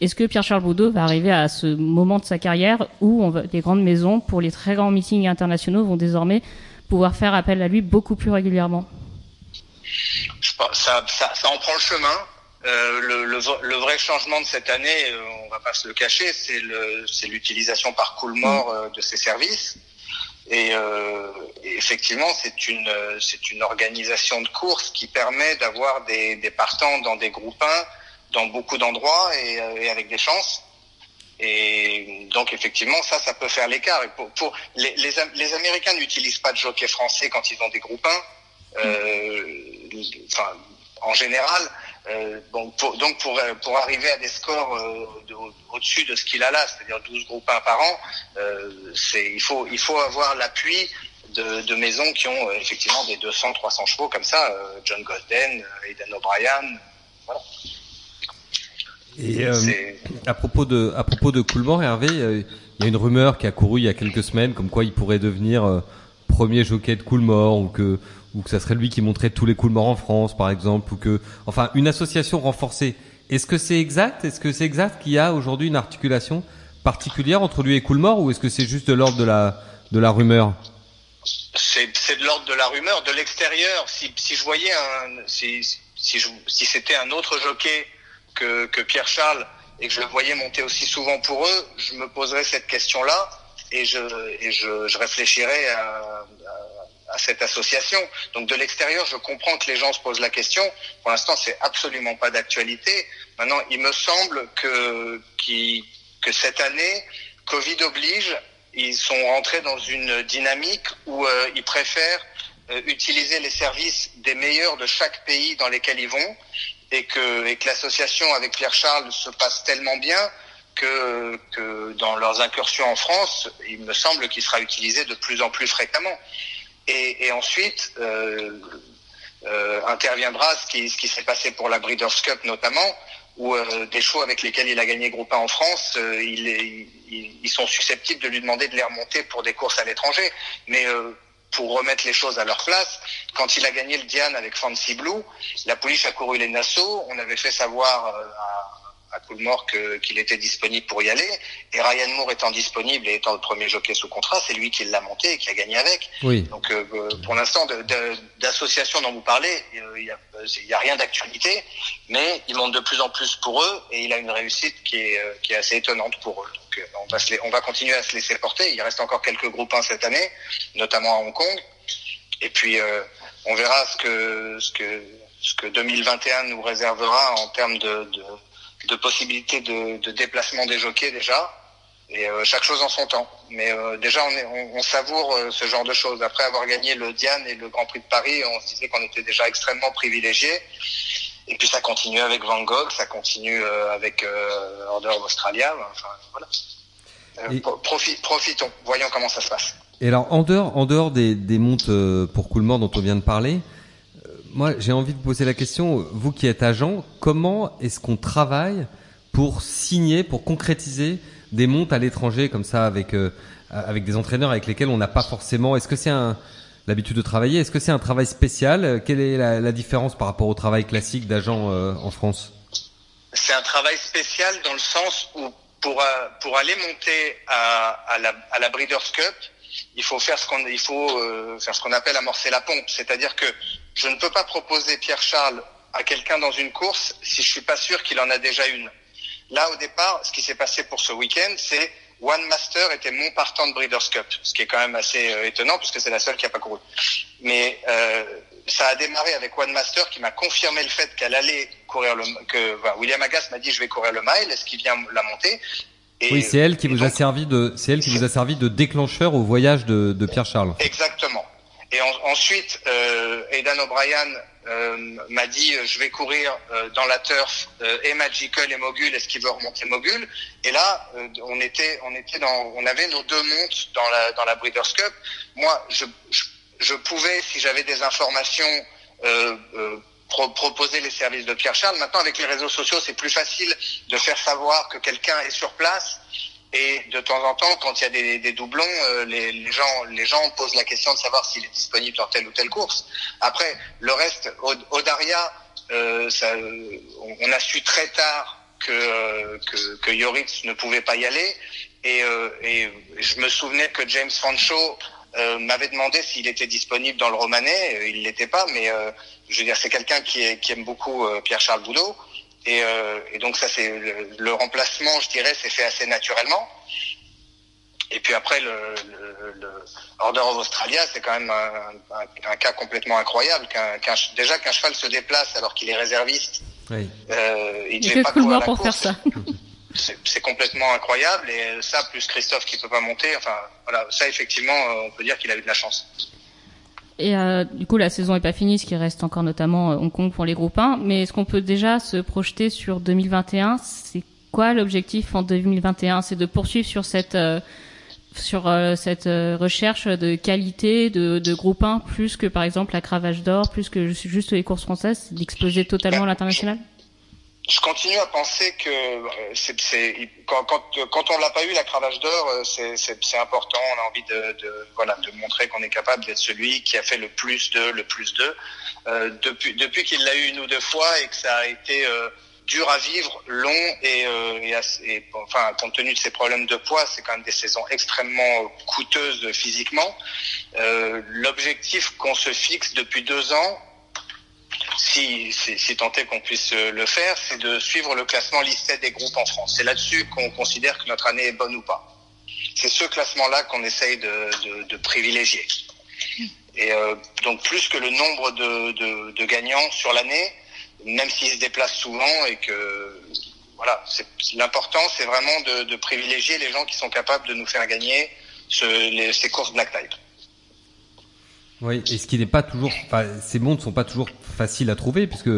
Est-ce que Pierre-Charles Boudot va arriver à ce moment de sa carrière où on va, les grandes maisons, pour les très grands meetings internationaux, vont désormais pouvoir faire appel à lui beaucoup plus régulièrement? Ça, ça, ça en prend le chemin. Euh, le, le, le vrai changement de cette année, euh, on va pas se le cacher, c'est l'utilisation par Coolmore euh, de ces services. Et, euh, effectivement, c'est une, euh, c'est une organisation de course qui permet d'avoir des, des partants dans des groupes 1, dans beaucoup d'endroits et, euh, et avec des chances. Et donc effectivement, ça, ça peut faire l'écart. Et pour, pour les, les, les Américains n'utilisent pas de jockey français quand ils ont des groupes 1. Euh, enfin, en général. Euh, bon, pour, donc pour, euh, pour arriver à des scores euh, de- au- au-dessus de ce qu'il a là, c'est-à-dire 12 groupes 1 par an, euh, il, faut, il faut avoir l'appui de, de maisons qui ont effectivement des 200, 300 chevaux comme ça. John Golden, Aidan O'Brien, voilà. Et à propos de à propos de Coolmore, Hervé, il y a une rumeur qui a couru il y a quelques semaines, comme quoi il pourrait devenir premier jockey de Coolmore ou que ou que ça serait lui qui montrait tous les Coolmore en France, par exemple, ou que enfin une association renforcée. Est-ce que c'est exact? Est-ce que c'est exact qu'il y a aujourd'hui une articulation particulière entre lui et Coolmore, ou est-ce que c'est juste de l'ordre de la de la rumeur? C'est de l'ordre de la rumeur. De l'extérieur, si, si je voyais un, si, si, si c'était un autre jockey que, que Pierre Charles et que je le voyais monter aussi souvent pour eux, je me poserais cette question-là et je, et je, je réfléchirais à, à, cette association. Donc de l'extérieur, je comprends que les gens se posent la question. Pour l'instant, c'est absolument pas d'actualité. Maintenant, il me semble que, que cette année, Covid oblige, ils sont rentrés dans une dynamique où euh, ils préfèrent euh, utiliser les services des meilleurs de chaque pays dans lesquels ils vont et que, et que l'association avec Pierre Charles se passe tellement bien que, que dans leurs incursions en France, il me semble qu'il sera utilisé de plus en plus fréquemment. Et, ensuite, euh, euh, interviendra ce qui, s'est passé pour la Breeders' Cup notamment, où euh, des chevaux avec lesquels il a gagné groupe 1 en France, ils, sont susceptibles de lui demander de les remonter pour des courses à l'étranger. Mais pour remettre les choses à leur place, quand il a gagné le Diane avec Fancy Blue, la police a couru les Nassau, on avait fait savoir à à Coolmore qu'il était disponible pour y aller. Et Ryan Moore étant disponible et étant le premier jockey sous contrat, c'est lui qui l'a monté et qui a gagné avec. Oui. Donc euh, pour l'instant, d'association dont vous parlez, il n'y a, y a, rien d'actualité, mais il monte de plus en plus pour eux et il a une réussite qui est, euh, qui est assez étonnante pour eux. Donc euh, on va, se, on va continuer à se laisser porter. Il reste encore quelques groupes 1 cette année, notamment à Hong Kong. Et puis euh, on verra ce que, ce que ce que 2021 nous réservera en termes de, de de possibilités de, de, déplacement des jockeys déjà. Et euh, chaque chose en son temps. Mais euh, déjà, on, est, on, on savoure euh, ce genre de choses. Après avoir gagné le Diane et le Grand Prix de Paris, on se disait qu'on était déjà extrêmement privilégiés. Et puis ça continue avec Van Gogh, ça continue euh, avec euh, Order of Australia. Enfin, voilà. Et... Profi profitons, voyons comment ça se passe. Et alors, en dehors, en dehors des, des montes pour Coolmore dont on vient de parler, moi, j'ai envie de poser la question, vous qui êtes agent, comment est-ce qu'on travaille pour signer, pour concrétiser des montes à l'étranger comme ça avec euh, avec des entraîneurs avec lesquels on n'a pas forcément. Est-ce que c'est un l'habitude de travailler Est-ce que c'est un travail spécial? Quelle est la, la, différence par rapport au travail classique d'agent euh, en France? C'est un travail spécial dans le sens où pour euh, pour aller monter à, à la à la Breeders' Cup, il faut faire ce qu'on faut euh, faire ce qu'on appelle amorcer la pompe, c'est-à-dire que je ne peux pas proposer Pierre Charles à quelqu'un dans une course si je suis pas sûr qu'il en a déjà une. Là au départ, ce qui s'est passé pour ce week-end, c'est One Master était mon partant de Breeders' Cup, ce qui est quand même assez euh, étonnant puisque c'est la seule qui a pas couru. Mais euh, ça a démarré avec One Master qui m'a confirmé le fait qu'elle allait courir le que William Agas m'a dit je vais courir le mile, est-ce qu'il vient la monter et, oui, c'est elle qui vous donc, a servi de, c'est elle qui vous a servi de déclencheur au voyage de, de Pierre Charles. Exactement. Et en, ensuite, euh, Aidan O'Brien euh, m'a dit euh, je vais courir euh, dans la turf et Magical et Mogul. Est-ce qu'il veut remonter Mogul? Et là, on était, on était dans, on avait nos deux montes dans la dans la Breeders' Cup. Moi, je, je, je pouvais, si j'avais des informations. Pro proposer les services de Pierre Charles. Maintenant, avec les réseaux sociaux, c'est plus facile de faire savoir que quelqu'un est sur place. Et de temps en temps, quand il y a des, doublons, euh, les, gens, les gens posent la question de savoir s'il est disponible dans telle ou telle course. Après, le reste, Odaria, euh, ça, on a su très tard que, que, que Yoritz ne pouvait pas y aller. Et, euh, et je me souvenais que James Fancho euh, m'avait demandé s'il était disponible dans le Romanais. Il l'était pas, mais euh, je veux dire, c'est quelqu'un qui, qui, aime beaucoup euh, Pierre-Charles Boudot. Et, euh, et, donc ça, c'est le, le, remplacement, je dirais, s'est fait assez naturellement. Et puis après, le, le, le Order of Australia, c'est quand même un, un, un, cas complètement incroyable. Qu qu déjà qu'un cheval se déplace alors qu'il est réserviste, oui. euh, il ne devait pas courir la pour course. faire ça. c'est complètement incroyable et ça plus Christophe qui peut pas monter enfin voilà ça effectivement on peut dire qu'il a eu de la chance et euh, du coup, la saison est pas finie, ce qui reste encore notamment euh, Hong Kong pour les groupes 1. Mais est-ce qu'on peut déjà se projeter sur 2021 C'est quoi l'objectif en 2021 C'est de poursuivre sur cette euh, sur euh, cette euh, recherche de qualité de, de groupe 1 plus que par exemple la Cravache d'Or, plus que juste les courses françaises, d'exploser totalement à l'international? Je continue à penser que euh, c'est, quand, quand, quand on l'a pas eu la cravache d'or, euh, c'est, important. On a envie de, de, voilà de montrer qu'on est capable d'être celui qui a fait le plus de le plus de. Euh, depuis depuis qu'il l'a eu une ou deux fois et que ça a été euh, dur à vivre, long et, euh, et, assez, enfin compte tenu de ses problèmes de poids, c'est quand même des saisons extrêmement coûteuses physiquement. l'objectif qu'on se fixe depuis deux ans, si, si, si tant qu'on puisse le faire, c'est de suivre le classement listé des groupes en France. C'est là-dessus qu'on considère que notre année est bonne ou pas. C'est ce classement-là qu'on essaye de, privilégier. Et euh, donc plus que le nombre de, gagnants sur l'année, même s'ils se déplacent souvent et que voilà, l'important c'est vraiment de, privilégier les gens qui sont capables de nous faire gagner ces courses black type. Oui, et ce qui n'est pas toujours, enfin, ces mondes sont pas toujours faciles à trouver puisque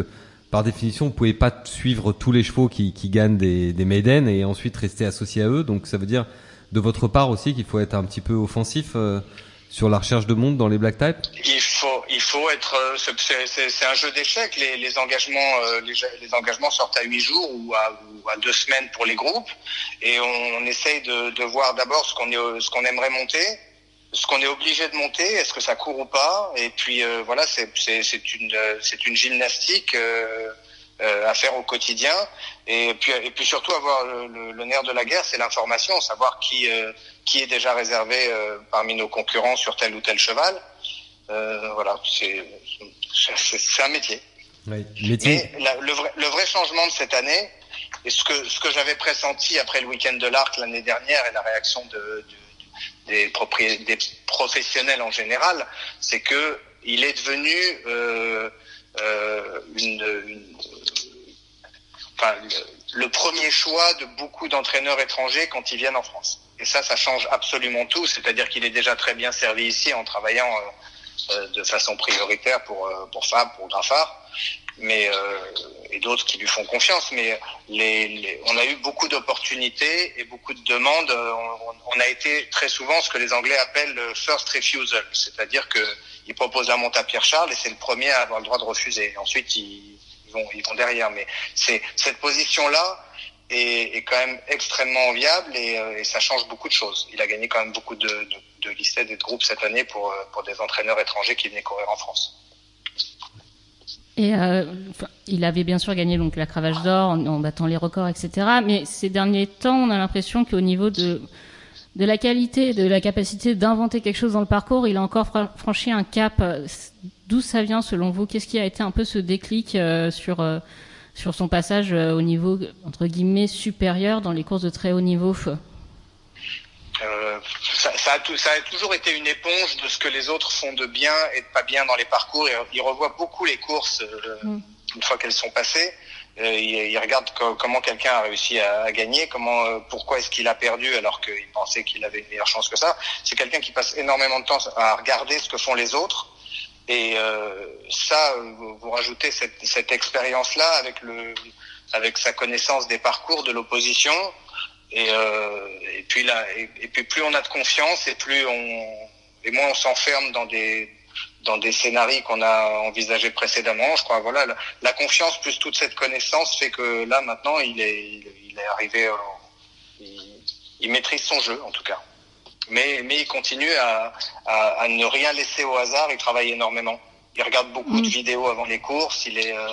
par définition, vous pouvez pas suivre tous les chevaux qui, qui gagnent des, des maiden et ensuite rester associé à eux. Donc ça veut dire de votre part aussi qu'il faut être un petit peu offensif euh, sur la recherche de monde dans les black types. Il faut, il faut être. Euh, c'est un jeu d'échecs. Les, les, engagements, euh, les, les, engagements sortent à huit jours ou à, ou à, deux semaines pour les groupes, et on, on essaye de, de voir d'abord ce qu'on qu'on aimerait monter ce qu'on est obligé de monter, est-ce que ça court ou pas? Et puis euh, voilà, c'est une c'est une gymnastique euh, euh, à faire au quotidien. Et puis et puis surtout avoir le, le, le nerf de la guerre, c'est l'information, savoir qui euh, qui est déjà réservé euh, parmi nos concurrents sur tel ou tel cheval. voilà, c'est c'est un métier. Oui, métier. Mais la, le vrai le vrai changement de cette année, et ce que ce que j'avais pressenti après le week-end de l'Arc l'année dernière et la réaction de, de des, professionnels en général, c'est que il est devenu euh, euh, le, premier choix de beaucoup d'entraîneurs étrangers quand ils viennent en France. Et ça, ça change absolument tout. C'est-à-dire qu'il est déjà très bien servi ici en travaillant euh, euh de façon prioritaire pour pour Fab, pour Graffard mais euh, et d'autres qui lui font confiance. Mais les, les on a eu beaucoup d'opportunités et beaucoup de demandes. On, on, a été très souvent ce que les Anglais appellent le first refusal, c'est-à-dire que ils proposent la monte à Pierre Charles et c'est le premier à avoir le droit de refuser. Ensuite, ils, vont ils vont derrière. Mais c'est cette position-là. Est, est, quand même extrêmement viable et, euh, et, ça change beaucoup de choses. Il a gagné quand même beaucoup de, de, de listes et de groupes cette année pour, pour des entraîneurs étrangers qui venaient courir en France. Et euh, il avait bien sûr gagné donc la cravache d'or en, battant les records, etc. Mais ces derniers temps, on a l'impression qu'au niveau de la qualité, de la capacité d'inventer quelque chose dans le parcours, il a encore franchi un cap. D'où ça vient selon vous? Qu'est-ce qui a été un peu ce déclic euh, sur euh, sur son passage euh, au niveau entre guillemets supérieur dans les courses de très haut niveau? Euh, ça, ça, a tout, ça, a toujours été une éponge de ce que les autres font de bien et de pas bien dans les parcours. Et, il revoit beaucoup les courses euh, mm. une fois qu'elles sont passées. Euh, il, il, regarde co comment quelqu'un a réussi à, à gagner, comment, euh, pourquoi est-ce qu'il a perdu alors qu'il pensait qu'il avait une meilleure chance que ça. C'est quelqu'un qui passe énormément de temps à regarder ce que font les autres. Et euh, ça, vous, vous rajoutez cette, cette expérience-là avec le, avec sa connaissance des parcours de l'opposition, et, euh, et puis là, et, et, puis plus on a de confiance et plus on et moins on s'enferme dans des dans des scénarios qu'on a envisagés précédemment. Je crois voilà la, la, confiance plus toute cette connaissance fait que là maintenant il est il, il est arrivé euh, il, il, maîtrise son jeu en tout cas. Mais mais il continue à, à, à ne rien laisser au hasard. Il travaille énormément. Il regarde beaucoup mmh. de vidéos avant les courses. Il est euh,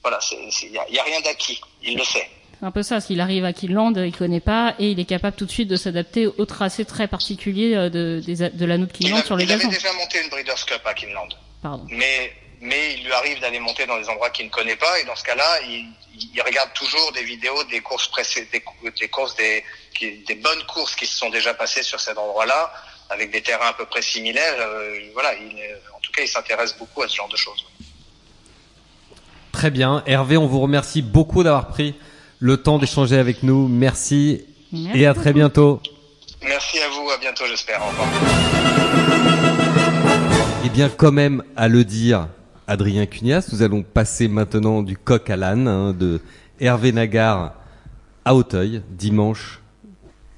voilà il y a, y a rien d'acquis. Il le sait. C'est un peu ça, s'il arrive à Kinland, il connaît pas et il est capable tout de suite de s'adapter au tracé très particulier euh, de, de, de l'anneau de Kinland sur les gazons. Il avait déjà monté une Breeders' Cup à Kinland. Pardon. Mais, mais il lui arrive d'aller monter dans des endroits qu'il ne connaît pas et dans ce cas-là, il, il, regarde toujours des vidéos des courses précédentes, des, des, courses, des, des bonnes courses qui se sont déjà passées sur cet endroit-là avec des terrains à peu près similaires. Euh, voilà, il, en tout cas, il s'intéresse beaucoup à ce genre de choses. Très bien. Hervé, on vous remercie beaucoup d'avoir pris le temps d'échanger avec nous. Merci, Merci et à très bientôt. Merci à vous, à bientôt j'espère. Au revoir. Eh bien quand même à le dire, Adrien Cunias, nous allons passer maintenant du coq à l'âne, hein, de Hervé Nagar à Auteuil, dimanche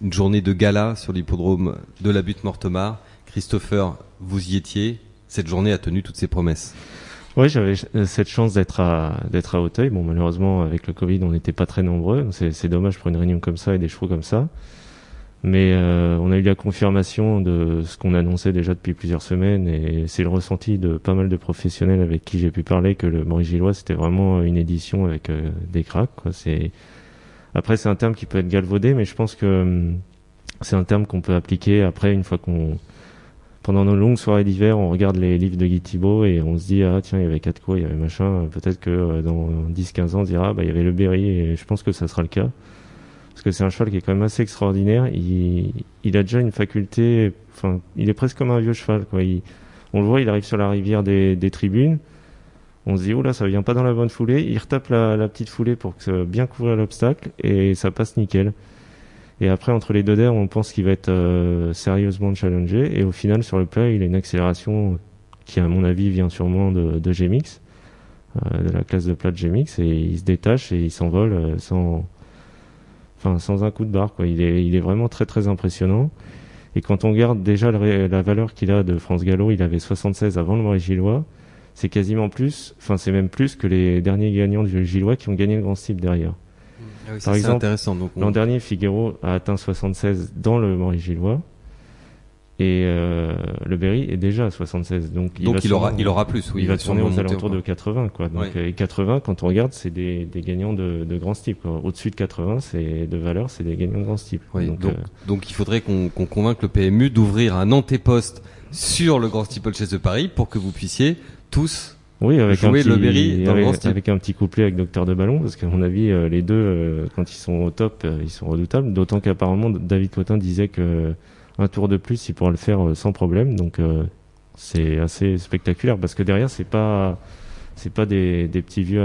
une journée de gala sur l'hippodrome de la butte Mortemar. Christopher, vous y étiez. Cette journée a tenu toutes ses promesses. Oui, j'avais cette chance d'être à d'être à Hauteuil. Bon, malheureusement, avec le Covid, on n'était pas très nombreux. C'est dommage pour une réunion comme ça et des chevaux comme ça. Mais euh, on a eu la confirmation de ce qu'on annonçait déjà depuis plusieurs semaines et c'est le ressenti de pas mal de professionnels avec qui j'ai pu parler que le Maurice Gillois c'était vraiment une édition avec euh, des cracks. C'est après c'est un terme qui peut être galvaudé, mais je pense que hum, c'est un terme qu'on peut appliquer après une fois qu'on pendant nos longues soirées d'hiver, on regarde les livres de Guy Thibault et on se dit ah tiens il y avait coups, il y avait machin. Peut-être que euh, dans 10-15 ans on dira bah il y avait le Berry et je pense que ça sera le cas parce que c'est un cheval qui est quand même assez extraordinaire. Il, il a déjà une faculté, enfin il est presque comme un vieux cheval on le voit, il arrive sur la rivière des, tribunes. On se dit, oh là, ça vient pas dans la bonne foulée. Il retape la, petite foulée pour bien couvrir l'obstacle et ça passe nickel. Et après, entre les deux derrière, on pense qu'il va être euh, sérieusement challengé. Et au final, sur le plat, il a une accélération qui, à mon avis, vient sûrement de, de Gmix, euh, de la classe de plat de Gmix. Et il se détache et il s'envole euh, sans, enfin, sans un coup de barre. Il, est, vraiment très, très impressionnant. Et quand on regarde déjà la valeur qu'il a de France Gallo, il avait 76 avant le Maurice Gillois. C'est quasiment plus, enfin, c'est même plus que les derniers gagnants du Gillois qui ont gagné le Grand Style derrière. Ah Par exemple, l'an dernier, Figaro a atteint 76 dans le Maurice Gillois. Et euh, le Berry est déjà à 76. Donc, il, donc il aura, il aura plus, oui. Il, va tourner aux alentours de 80, quoi. Donc, et 80, quand on regarde, c'est des, des gagnants de, de grand style, Au-dessus de 80, c'est de valeur, c'est des gagnants de grand style. donc, donc, euh, donc, il faudrait qu'on qu'on convainque le PMU d'ouvrir un antéposte sur le grand steeple chez de Paris pour que vous puissiez tous oui, avec un, petit, avec, un petit couplet avec Docteur de Ballon, parce qu'à mon avis, euh, les deux, euh, quand ils sont au top, euh, ils sont redoutables. D'autant qu'apparemment, David Cotin disait que un tour de plus, il pourra le faire sans problème. Donc, c'est assez spectaculaire, parce que derrière, c'est pas, c'est pas des, des petits vieux,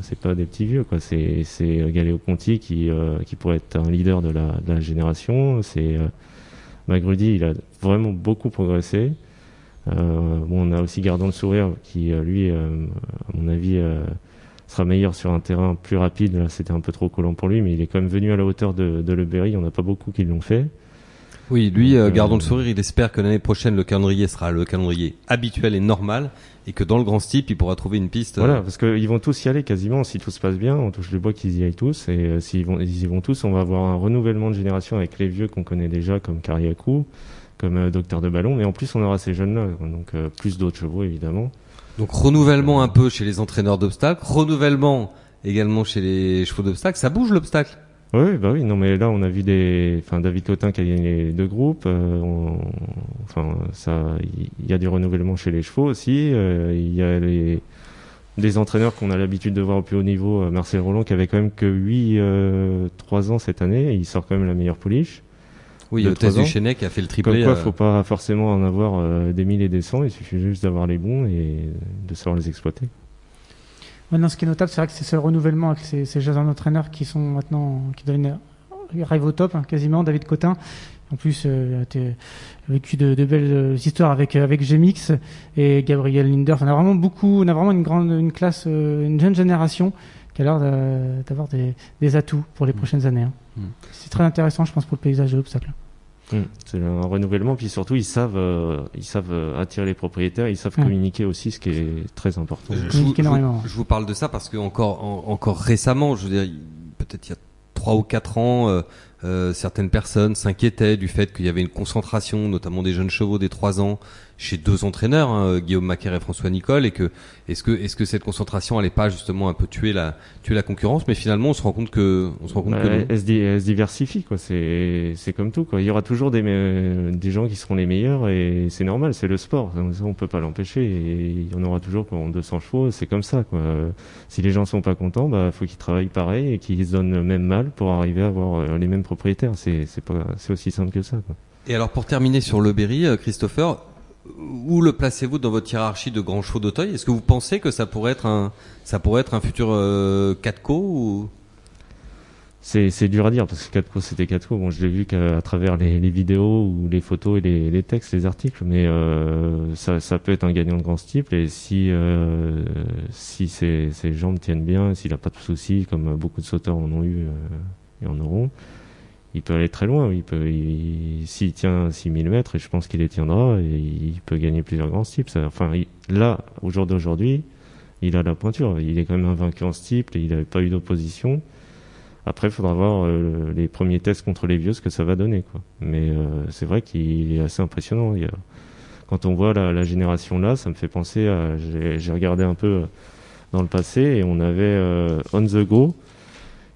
c'est pas des petits vieux, quoi. C'est, c'est Galéo Conti qui, qui pourrait être un leader de la, de la génération. C'est Magrudi, il a vraiment beaucoup progressé. Euh, bon, on a aussi Gardant le sourire qui, euh, lui, euh, à mon avis, sera meilleur sur un terrain plus rapide. Là, c'était un peu trop collant pour lui, mais il est quand même venu à la hauteur de, de Le Berry. Il n'y en a pas beaucoup qui l'ont fait. Oui, lui, gardons le sourire, il espère que l'année prochaine, le calendrier sera le calendrier habituel et normal, et que dans le grand steep, il pourra trouver une piste. Voilà, parce qu'ils vont tous y aller quasiment, si tout se passe bien, on touche le bois qu'ils y aillent tous, et s'ils vont, ils y vont tous, on va avoir un renouvellement de génération avec les vieux qu'on connaît déjà, comme Kariakou, comme euh, docteur de ballon, mais en plus on aura ces jeunes-là, donc euh, plus d'autres chevaux évidemment. Donc renouvellement un peu chez les entraîneurs d'obstacles, renouvellement également chez les chevaux d'obstacles, ça bouge l'obstacle? Oui, bah oui, non, mais là on a vu des, enfin David Cotin qui a gagné les deux groupes, euh, enfin ça, il y, a du renouvellement chez les chevaux aussi, il y a les des entraîneurs qu'on a l'habitude de voir au plus haut niveau, Marcel Roland qui avait quand même que 8 3 ans cette année, il sort quand même la meilleure pouliche. Oui, le test du Chenet qui a fait le triplé. Comme quoi, euh... faut pas forcément en avoir euh, des mille et des cents. Il suffit juste d'avoir les bons et de savoir les exploiter. Maintenant, ce qui est notable, c'est vrai que c'est ce renouvellement avec ces, ces jeunes entraîneurs qui sont maintenant, qui deviennent, arrivent au top, hein, quasiment. David Cotin, en plus, euh, a vécu de, de, belles euh, histoires avec avec Gemix et Gabriel Linder. on a vraiment beaucoup, on a vraiment une grande, une classe, euh, une jeune génération qui a l'air d'avoir des, des, atouts pour les mm. prochaines années. Hein. Mm. C'est très intéressant, je pense, pour le paysage de l'obstacle. Mm. C'est un renouvellement, puis surtout ils savent, euh, ils savent euh, attirer les propriétaires, ils savent communiquer aussi, ce qui est très important. Je, vous, je, vous, parle de ça parce que encore, encore récemment, je veux dire, peut-être il y a trois ou quatre ans, euh, euh, certaines personnes s'inquiétaient du fait qu'il y avait une concentration, notamment des jeunes chevaux des 3 ans, chez deux entraîneurs, hein, Guillaume Macaire et François Nicole, et que est-ce que est-ce que cette concentration allait pas justement un peu tuer la tuer la concurrence? Mais finalement, on se rend compte que on se rend compte bah, que elle, se, diversifie quoi. C'est c'est comme tout quoi. Il y aura toujours des des gens qui seront les meilleurs et c'est normal, c'est le sport. Ça, on peut pas l'empêcher. Et il y en aura toujours pour 200 chevaux, c'est comme ça quoi. Si les gens sont pas contents, bah faut qu'ils travaillent pareil et qu'ils se donnent le même mal pour arriver à avoir euh, les mêmes propriétaires. C'est aussi simple que ça quoi. Et alors pour terminer sur le Berry, euh, Christopher, où le placez-vous dans votre hiérarchie de grands chevaux d'Auteuil? Est-ce que vous pensez que ça pourrait être un, ça pourrait être un futur euh, 4 ou? C'est, c'est dur à dire parce que 4 c'était 4 Bon, je l'ai vu qu'à travers les, les, vidéos ou les photos et les, les textes, les articles, mais euh, ça, ça, peut être un gagnant de grand style et si euh, si ses, ses, jambes tiennent bien, s'il a pas de soucis comme beaucoup de sauteurs en ont eu euh, et en auront, il peut aller très loin. Il peut, il- s'il tient 6000 mètres, et je pense qu'il les tiendra, et il peut gagner plusieurs grands steeples. Ça- Enfin, il- là, au jour d'aujourd'hui, il a la pointure. Il est quand même invaincu en steeple il n'avait pas eu d'opposition. Après, il faudra voir euh, les premiers tests contre les vieux, ce que ça va donner. Quoi. Mais euh, c'est vrai qu'il est assez impressionnant. Quand on voit la, génération là, ça me fait penser à... J'ai j'ai regardé un peu euh, dans le passé et on avait euh, On The Go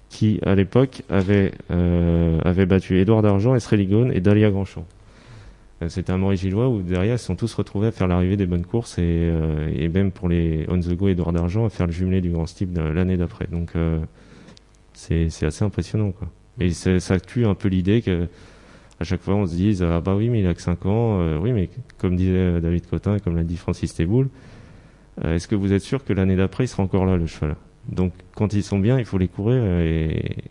qui, à l'époque, avait, euh, avait battu Édouard Dargent, Esré Ligone et Dalia Grandchamp. Euh, C'était un Maurice Gillois où derrière ils se sont tous retrouvés à faire l'arrivée des bonnes courses et, euh, et même pour les On The Go Édouard Dargent à faire le jumelé du Grand Steep l'année d'après. Donc euh, c'est assez impressionnant quoi. Et ça tue un peu l'idée que à chaque fois on se dise ah bah oui mais il a que 5 ans, Euh, oui mais comme disait euh, David Cotin comme l'a dit Francis Teboul, est-ce que vous êtes sûr que l'année d'après il sera encore là le cheval? Donc quand ils sont bien il faut les courir et,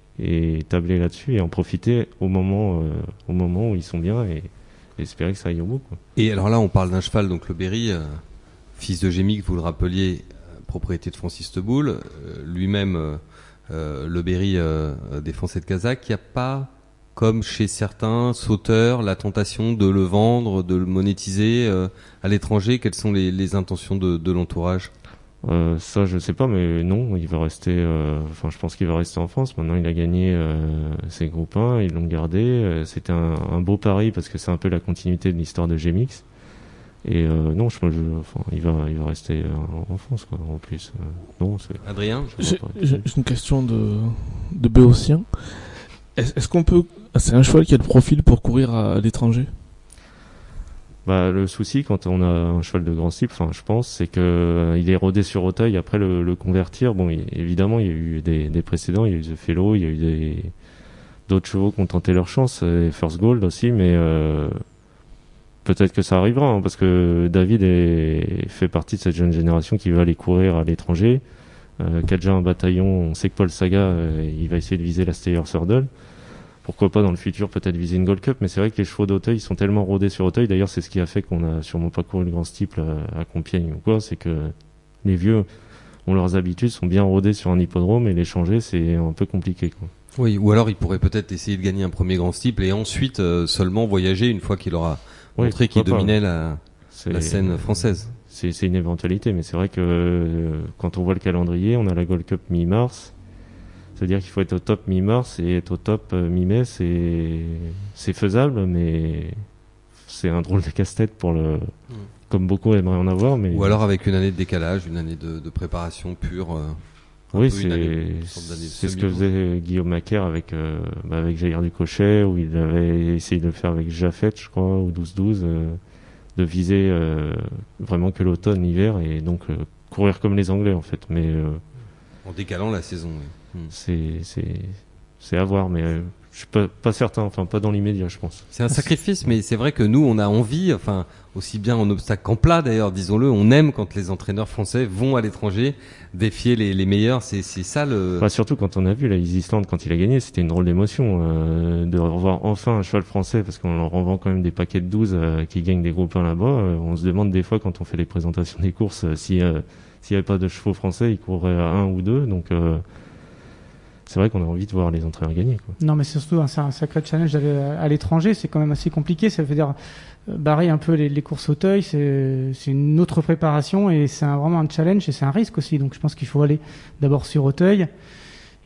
tabler là-dessus et en profiter au moment euh, au moment où ils sont bien et, et espérer que ça aille au bout. Et alors là, on parle d'un cheval, donc le Berry, euh, fils de Gémic, vous le rappeliez, euh, propriété de Francis Teboul, lui-même, le Berry des Français de Kazakh, il n'y a pas, comme chez certains sauteurs, la tentation de le vendre, de le monétiser à l'étranger? Quelles sont les, intentions de l'entourage? Euh, ça, je sais pas, mais non, il va rester. euh, Enfin, je pense qu'il va rester en France. Maintenant, il a gagné euh, ses groupes 1, ils l'ont gardé. C'était un, un beau pari parce que c'est un peu la continuité de l'histoire de Gemix. Et euh, non, je, je- enfin, il va, il va rester en, en France, quoi. En plus, Euh, non, c'est. Adrien J'ai une question de, de Béotien. Est-ce est-ce qu'on peut. C'est un cheval qui a le profil pour courir à, à l'étranger? Bah, le souci quand on a un cheval de grand type, enfin, je pense, c'est que euh, il est rodé sur Auteuil. Après le, le convertir, bon, évidemment, il y a eu des, des précédents, il y a eu The Fellow, il y a eu des d'autres chevaux qui ont tenté leur chance, et First Gold aussi, mais euh, peut-être que ça arrivera, hein, parce que David est, fait partie de cette jeune génération qui veut aller courir à l'étranger, euh, déjà un bataillon. On sait que Paul Saga, euh, il va essayer de viser la Steyer Surdle pourquoi pas dans le futur peut-être viser une Gold Cup, mais c'est vrai que les chevaux d'Auteuil sont tellement rodés sur Auteuil. D'ailleurs, c'est ce qui a fait qu'on a sûrement pas couru le Grand Steeple à, à Compiègne ou quoi, c'est que les vieux ont leurs habitudes, sont bien rodés sur un hippodrome et les changer, c'est un peu compliqué. Quoi. Oui, ou alors il pourrait peut-être essayer de gagner un premier grand steeple et ensuite euh, seulement voyager une fois qu'il aura Oui, montré qu'il dominait la, C'est- la scène française. C'est c'est une éventualité, mais c'est vrai que euh, quand on voit le calendrier, on a la Gold Cup mi-mars. C'est-à-dire qu'il faut être au top mi-mars et être au top euh, mi-mai, c'est faisable, mais c'est un drôle de casse-tête pour le, comme beaucoup aimeraient en avoir, mais Ou alors avec une année de décalage, une année de, de préparation pure. euh, oui, c'est ce que faisait Guillaume Macaire avec euh, bah, avec Jair Ducochet, où il avait essayé de le faire avec Jaffet, je crois, ou 12-12, euh, de viser vraiment que l'automne, l'hiver, et donc courir comme les Anglais en fait. Mais En décalant la saison. oui. Hmm. c'est c'est c'est à voir, mais euh, je suis pas pas certain, enfin pas dans l'immédiat, je pense. C'est un sacrifice, mais c'est vrai que nous, on a envie, enfin, aussi bien en obstacle qu'en plat d'ailleurs, disons-le, on aime quand les entraîneurs français vont à l'étranger défier les, les meilleurs. C'est c'est ça le. Enfin, surtout quand on a vu la Easy Island quand il a gagné, c'était une drôle d'émotion euh, de revoir enfin un cheval français parce qu'on leur revend quand même des paquets de 12 euh, qui gagnent des groupes 1 là-bas. Euh, on se demande des fois quand on fait les présentations des courses euh, si euh, s'il n'y avait pas de chevaux français, ils courraient à un ou deux. Donc euh, c'est vrai qu'on a envie de voir les entraîneurs gagner. Quoi. Non, mais c'est surtout un, c'est un sacré challenge d'aller à, à l'étranger. C'est quand même assez compliqué. Ça veut dire euh, barrer un peu les, les courses Auteuil. C'est, c'est une autre préparation et c'est vraiment un challenge et c'est un risque aussi. Donc je pense qu'il faut aller d'abord sur Auteuil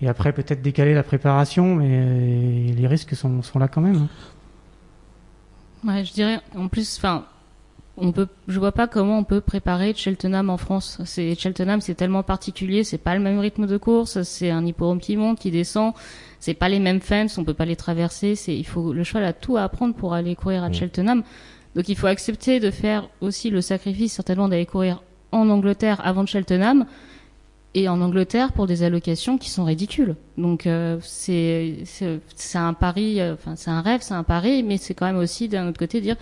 et après peut-être décaler la préparation. Mais euh, les risques sont, sont là quand même. hein. Ouais, je dirais, en plus, enfin, on peut, je vois pas comment on peut préparer Cheltenham en France. C'est, Cheltenham, c'est tellement particulier, c'est pas le même rythme de course, c'est un hippodrome qui monte, qui descend, c'est pas les mêmes fences, on peut pas les traverser, c'est, il faut, le cheval a tout à apprendre pour aller courir à Mm. Cheltenham. Donc il faut accepter de faire aussi le sacrifice, certainement, d'aller courir en Angleterre avant Cheltenham. Et en Angleterre pour des allocations qui sont ridicules. Donc euh, c'est c'est c'est un pari, euh, enfin c'est un rêve, c'est un pari, mais c'est quand même aussi d'un autre côté dire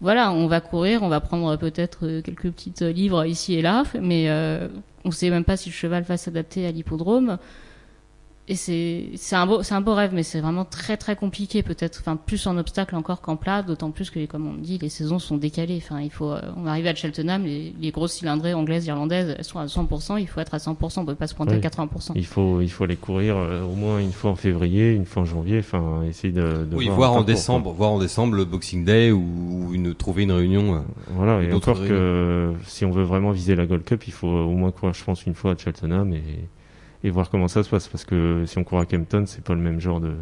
voilà, on va courir, on va prendre peut-être euh, quelques petites euh, livres ici et là, mais euh, on sait même pas si le cheval va s'adapter à l'hippodrome. Et c'est c'est un beau c'est un beau rêve mais c'est vraiment très très compliqué peut-être enfin plus en obstacle encore qu'en plat d'autant plus que comme on dit les saisons sont décalées enfin il faut euh, on va arriver à Cheltenham les, les grosses cylindrées anglaises irlandaises elles sont à 100% il faut être à 100% on peut pas se pointer Oui. à 80% Il faut, il faut aller courir euh, au moins une fois en février, une fois en janvier, enfin, essayer de, de Oui, voir, en parcours, décembre, voir en décembre le Boxing Day ou, ou une trouver une réunion. euh. Voilà, et encore que euh, si on veut vraiment viser la Gold Cup, il faut au moins courir, je pense, une fois à Cheltenham et, et voir comment ça se passe, parce que si on court à Kempton, c'est pas le même genre de.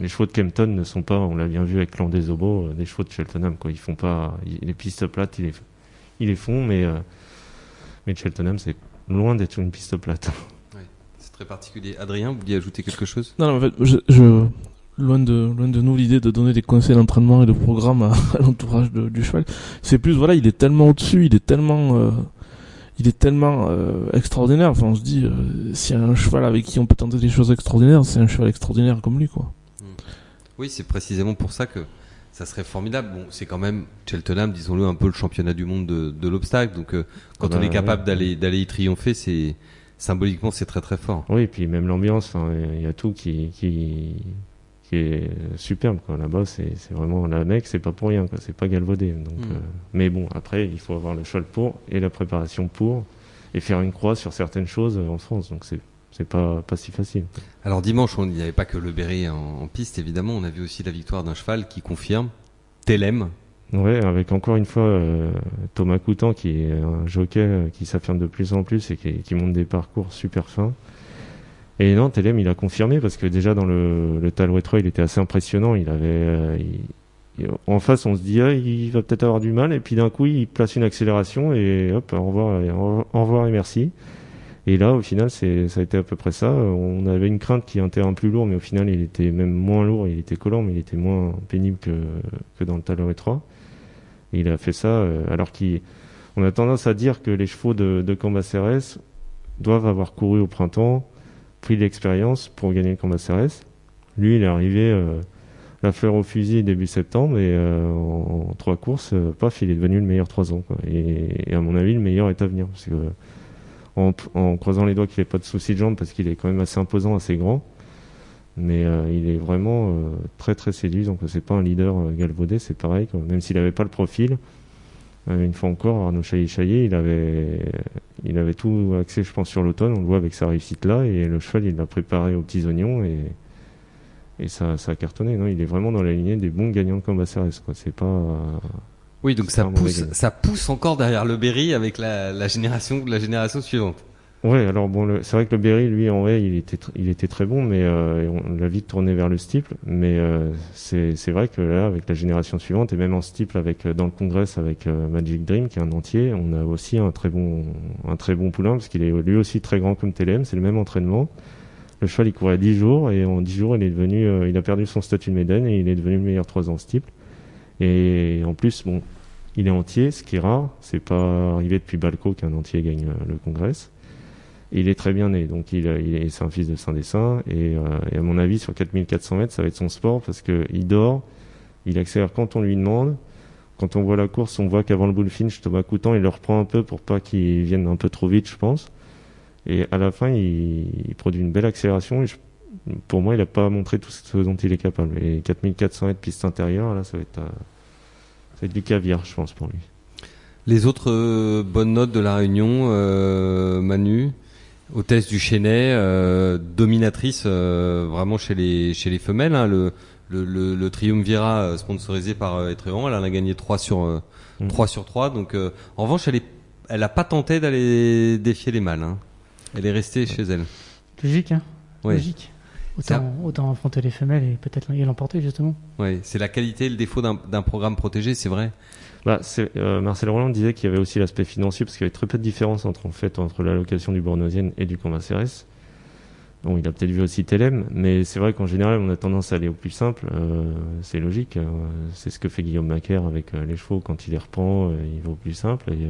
Les chevaux de Kempton ne sont pas, on l'a bien vu avec Clan des Obos, euh, des chevaux de Cheltenham, quoi. Ils font pas, ils- les pistes plates, ils les, ils les font, mais, euh, mais Cheltenham, c'est loin d'être une piste plate. C'est très particulier. Adrien, vous vouliez ajouter quelque chose? Non, non, en fait, je, je- loin de, loin de nous l'idée de donner des conseils d'entraînement et de programme à, à l'entourage du cheval. C'est plus, voilà, il est tellement au-dessus, il est tellement, euh, il est tellement euh, extraordinaire. Enfin, on se dit, euh, s'il y a un cheval avec qui on peut tenter des choses extraordinaires, c'est un cheval extraordinaire comme lui, quoi. Oui, c'est précisément pour ça que ça serait formidable. Bon, c'est quand même Cheltenham, disons-le, un peu le championnat du monde de, de l'obstacle. Donc, euh, quand Bah, on est capable oui. d'aller d'aller y triompher, c'est symboliquement c'est très très fort. Oui, et puis même l'ambiance, enfin, il y a tout qui, qui, qui est superbe, quoi. Là-bas, c'est, c'est vraiment, la mec, c'est pas pour rien, quoi. C'est pas galvaudé. Donc, Mm. euh, mais bon, après, il faut avoir le cheval pour et la préparation pour et faire une croix sur certaines choses euh, en France. Donc, c'est, c'est pas, pas si facile. Alors dimanche, on- il n'y avait pas que le Berry en, en piste, évidemment. On a vu aussi la victoire d'un cheval qui confirme. Telem, Ouais, avec encore une fois euh, Thomas Coutan qui est un jockey qui s'affirme de plus en plus et qui, qui monte des parcours super fins. Et non, Telem, il a confirmé parce que déjà dans le, le Talway 3, il était assez impressionnant. Il avait, euh, en face, on se dit, ah, il va peut-être avoir du mal. Et puis d'un coup, il place une accélération et hop, au revoir, au revoir et merci. Et là, au final, c'est, ça a été à peu près ça. On avait une crainte qu'il y ait un terrain plus lourd, mais au final, il était même moins lourd. Il était collant, mais il était moins pénible que, que dans le Talway 3. Et il a fait ça euh, alors qu'on a tendance à dire que les chevaux de, de Cambacérès doivent avoir couru au printemps, pris de l'expérience pour gagner le Cambacérès. Lui, il est arrivé euh, la fleur au fusil début septembre et euh, en, trois courses, euh, paf, il est devenu le meilleur trois ans. Et, à mon avis, le meilleur est à venir. Parce que, en, croisant les doigts qu'il n'ait pas de soucis de jambes parce qu'il est quand même assez imposant, assez grand. Mais euh, il est vraiment euh, très très séduisant. C'est pas un leader galvaudé, c'est pareil. Même s'il n'avait pas le profil, une fois encore, Arnaud Chaillet-Chaillet, il avait, il avait tout axé, je pense, sur l'automne. On le voit avec sa réussite là. Et le cheval, il l'a préparé aux petits oignons et, et ça, ça a cartonné. Non, il est vraiment dans la lignée des bons gagnants de Cambacérès. C'est pas. euh, Oui, donc ça pousse, ça pousse encore derrière le Berry avec la, la génération, la génération suivante. Ouais, alors bon, c'est vrai que le Berry, lui, en vrai, il était, il était très bon, mais euh, on l'a vite tourné vers le steeple. Mais euh, c'est, vrai que là, avec la génération suivante, et même en steeple, avec euh, dans le congrès avec Magic Dream, qui est un entier, on a aussi un très bon, un très bon poulain, parce qu'il est lui aussi très grand comme Telem. C'est le même entraînement. Le cheval, il courait 10 jours, et en 10 jours, il est devenu, il a perdu son statut de Méden, et il est devenu le meilleur 3 ans steeple. Et en plus, bon, il est entier, ce qui est rare. C'est pas arrivé depuis Balco qu'un entier gagne le congrès. Il est très bien né, donc il, il est, c'est un fils de Saint-Dessin, et, euh, et à mon avis, sur 4400 mètres, ça va être son sport, parce que il dort, il accélère quand on lui demande, quand on voit la course, on voit qu'avant le bullfinch, Thomas Coutan, il le reprend un peu pour pas qu'il vienne un peu trop vite, je pense, et à la fin, il, il produit une belle accélération, et je- pour moi, il a pas montré tout ce dont il est capable, et 4400 mètres piste intérieure, là, ça va être, euh, ça va être du caviar, je pense, pour lui. Les autres euh, bonnes notes de la Réunion, euh, Manu, hôtesse du Chênay, euh, dominatrice euh, vraiment chez les chez les femelles. hein, le, le, le, le Triumvirat euh, sponsorisé par euh, Etreon, elle en a gagné 3 sur euh, Mm. 3 sur 3. Donc euh, en revanche, elle est elle a pas tenté d'aller défier les mâles. hein. Elle est restée chez elle. Logique, hein Ouais. Logique. Ça- Autant, autant affronter les femelles et peut-être y l'emporter, justement. Ouais, c'est la qualité et le défaut d'un d'un programme protégé, c'est vrai. Bah, euh, Marcel Roland disait qu'il y avait aussi l'aspect financier parce qu'il y avait très peu de différence entre en fait entre l'allocation du Bornosienne et du Cambacérès. Bon, il a peut-être vu aussi Telem, mais c'est vrai qu'en général, on a tendance à aller au plus simple. euh, c'est logique. euh, c'est ce que fait Guillaume Macaire avec euh, les chevaux quand il les reprend, euh, il va au plus simple. Et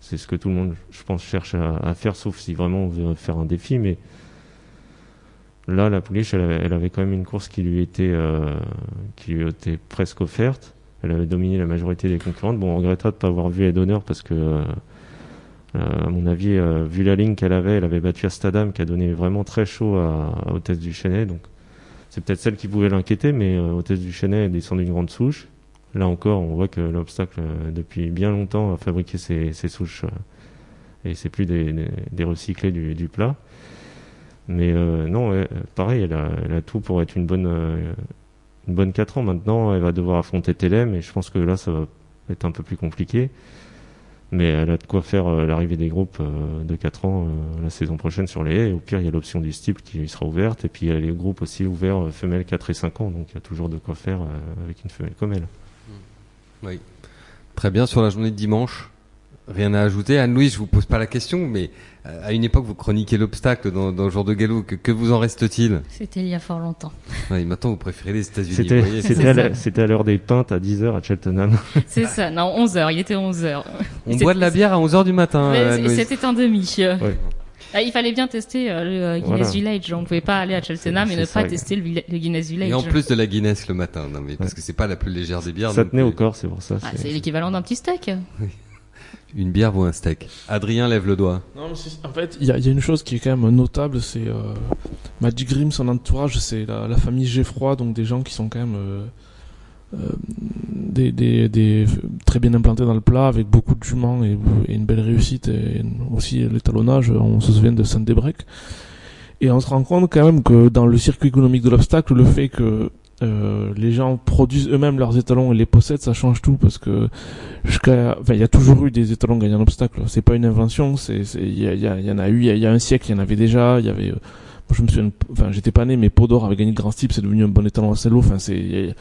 c'est ce que tout le monde, je pense, cherche à, faire, sauf si vraiment on veut faire un défi. Mais là, la pouliche, elle avait, elle avait quand même une course qui lui était, qui lui était presque offerte. Elle avait dominé la majorité des concurrentes. Bon, on regretta de pas avoir vu Ed Honor parce que euh, à mon avis, vu la ligne qu'elle avait, elle avait battu Astadam, qui a donné vraiment très chaud à, au test du Chenet. Donc, c'est peut-être celle qui pouvait l'inquiéter, mais au test du Chenet, elle descend d'une grande souche. Là encore, on voit que l'obstacle, depuis bien longtemps, a fabriqué ses, souches et c'est plus des, recyclés du, plat. Mais euh, non, pareil, elle a, tout pour être une bonne, euh, une bonne 4 ans. Maintenant, elle va devoir affronter Telem et je pense que là, ça va être un peu plus compliqué. Mais elle a de quoi faire euh, l'arrivée des groupes de 4 ans la saison prochaine sur les haies. Au pire, il y a l'option du steeple qui sera ouverte. Et puis, il y a les groupes aussi ouverts femelles 4 et 5 ans. Donc, il y a toujours de quoi faire avec une femelle comme elle. Oui. Très bien. Sur la journée de dimanche, Rien à ajouter. Anne-Louise, je vous pose pas la question, mais euh, à une époque, vous chroniquez l'obstacle dans, dans le jour de galop. Que, que vous en reste-t-il? C'était il y a fort longtemps. Oui, maintenant, vous préférez les États-Unis. C'était à l'heure des pintes à 10h à Cheltenham. C'est ça. Non, 11h. Il était 11h. On boit de la bière à 11h du matin. C'était un demi. Ah, il fallait bien tester euh, le euh, Guinness Village. On ne pouvait pas aller à Cheltenham et ne pas tester le, Guinness Village. Et en plus de la Guinness le matin, non mais parce que c'est pas la plus légère des bières. Ça tenait au corps, c'est pour ça. Ah, c'est l'équivalent d'un petit steak. Oui. Une bière vaut un steak. Adrien lève le doigt. Non, en fait, il y a, une chose qui est quand même notable, c'est euh, Magic Grimm, son entourage, c'est la, famille Geffroy, donc des gens qui sont quand même euh, euh, des, très bien implantés dans le plat, avec beaucoup de juments et, une belle réussite, et aussi l'étalonnage, on se souvient de Saint-Débrec. Et on se rend compte quand même que dans le circuit économique de l'obstacle, le fait que euh, les gens produisent eux-mêmes leurs étalons et les possèdent, ça change tout parce que jusqu'à, enfin, il y a toujours eu des étalons gagnant obstacle. C'est pas une invention, c'est, il y, en a eu, il y, a un siècle, il y en avait déjà. Il y avait, euh, je me souviens, enfin, j'étais pas né, mais Podor avait gagné le Grand Steep, c'est devenu un bon étalon à selo. Enfin, c'est,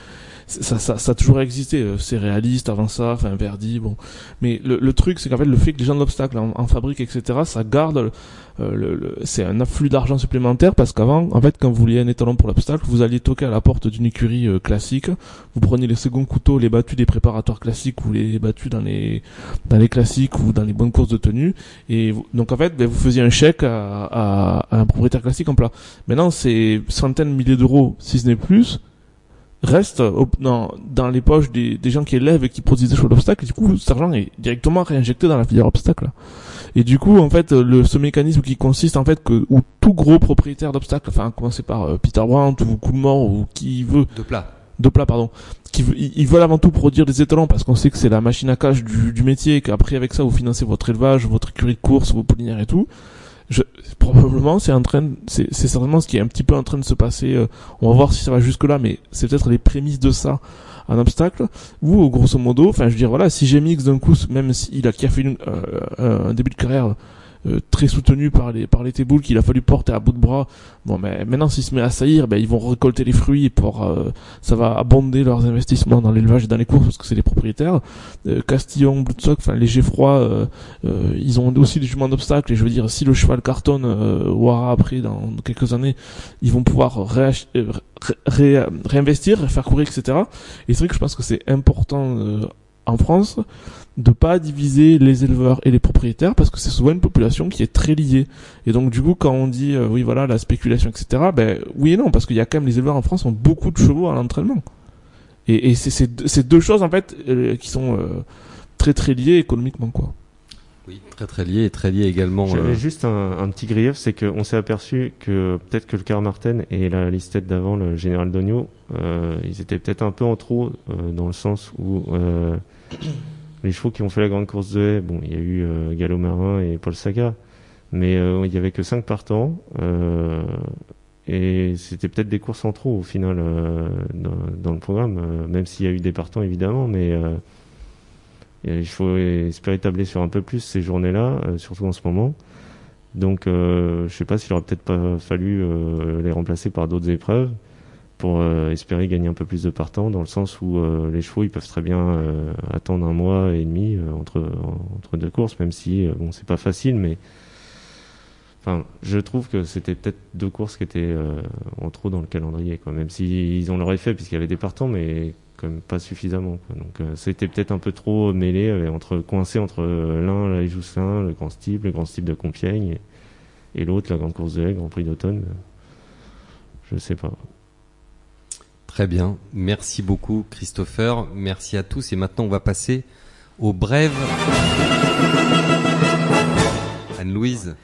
ça, ça, ça, a toujours existé. Euh, c'est réaliste avant ça, enfin Verdi, bon. Mais le, le truc, c'est qu'en fait, le fait que les gens de l'obstacle en, en fabriquent, etc., ça garde euh, le, c'est un afflux d'argent supplémentaire parce qu'avant, en fait, quand vous vouliez un étalon pour l'obstacle, vous alliez toquer à la porte d'une écurie euh, classique, vous preniez les seconds couteaux, les battus des préparatoires classiques ou les battus dans les dans les classiques ou dans les bonnes courses de tenue, et donc en fait, ben, vous faisiez un chèque à, à, un propriétaire classique en plat. Maintenant, c'est centaines de milliers d'euros, si ce n'est plus, reste dans, dans les poches des, des gens qui élèvent et qui produisent des choses d'obstacle, et du coup, cet argent est directement réinjecté dans la filière obstacle. Et du coup, en fait, le, ce mécanisme qui consiste en fait que où tout gros propriétaire d'obstacles, enfin, commencer par euh, Peter Brandt ou Coolmore ou qui veut de plat, de plat, pardon, qui ils veulent avant tout produire des étalons parce qu'on sait que c'est la machine à cash du, du métier et qu'après avec ça vous financez votre élevage, votre écurie de course, vos poulinières et tout. Je, probablement c'est en train c'est certainement ce qui est un petit peu en train de se passer euh, on va voir si ça va jusque là mais c'est peut-être les prémices de ça un obstacle. Ou grosso modo enfin je veux dire voilà si mix d'un coup même s'il a qui a fait une, euh, un début de carrière euh, très soutenu par les par les téboules qu'il a fallu porter à bout de bras. Bon, mais maintenant s'il se met à saillir, ben ils vont récolter les fruits pour euh, ça va abonder leurs investissements dans l'élevage et dans les courses parce que c'est les propriétaires. Euh, Castillon, Bloodstock, enfin les Geffroy, ils ont aussi des juments d'obstacles et je veux dire si le cheval cartonne ou aura après dans quelques années, ils vont pouvoir réinvestir, faire courir, etc. Et c'est vrai que je pense que c'est important en France de pas diviser les éleveurs et les propriétaires parce que c'est souvent une population qui est très liée. Et donc du coup quand on dit euh, oui voilà la spéculation etc. Ben oui et non parce qu'il y a quand même les éleveurs en France ont beaucoup de chevaux à l'entraînement. Et, et c'est ces deux choses en fait euh, qui sont euh, très très liées économiquement quoi. Oui, très très lié et très lié également. J'avais juste un, un, petit grief, c'est qu'on s'est aperçu que peut-être que le Car Martin et la listette d'avant, le Général Dogno, ils étaient peut-être un peu en trop dans le sens où les chevaux qui ont fait la grande course de haie, bon, il y a eu euh, Gallo Marin et Paul Saga, mais euh, il y avait que 5 partants. Euh, et c'était peut-être des courses en trop au final euh, dans, dans, le programme, même s'il y a eu des partants évidemment, mais il faut espérer tabler sur un peu plus ces journées-là, surtout en ce moment. Donc je sais pas s'il aurait peut-être pas fallu les remplacer par d'autres épreuves pour euh, espérer gagner un peu plus de partants dans le sens où euh, les chevaux ils peuvent très bien euh, attendre un mois et demi entre entre deux courses même si bon c'est pas facile mais enfin je trouve que c'était peut-être deux courses qui étaient en trop dans le calendrier quoi. Même si ils ont leur effet puisqu'il y avait des partants mais quand même pas suffisamment donc c'était peut-être un peu trop mêlé entre coincé entre l'un la Jousselin le Grand Steep le Grand Steep de Compiègne et, et l'autre la Grande Course de Haie Grand Prix d'automne je sais pas Très bien. Merci beaucoup, Christopher. Merci à tous. Et maintenant, on va passer aux brèves. Anne-Louise,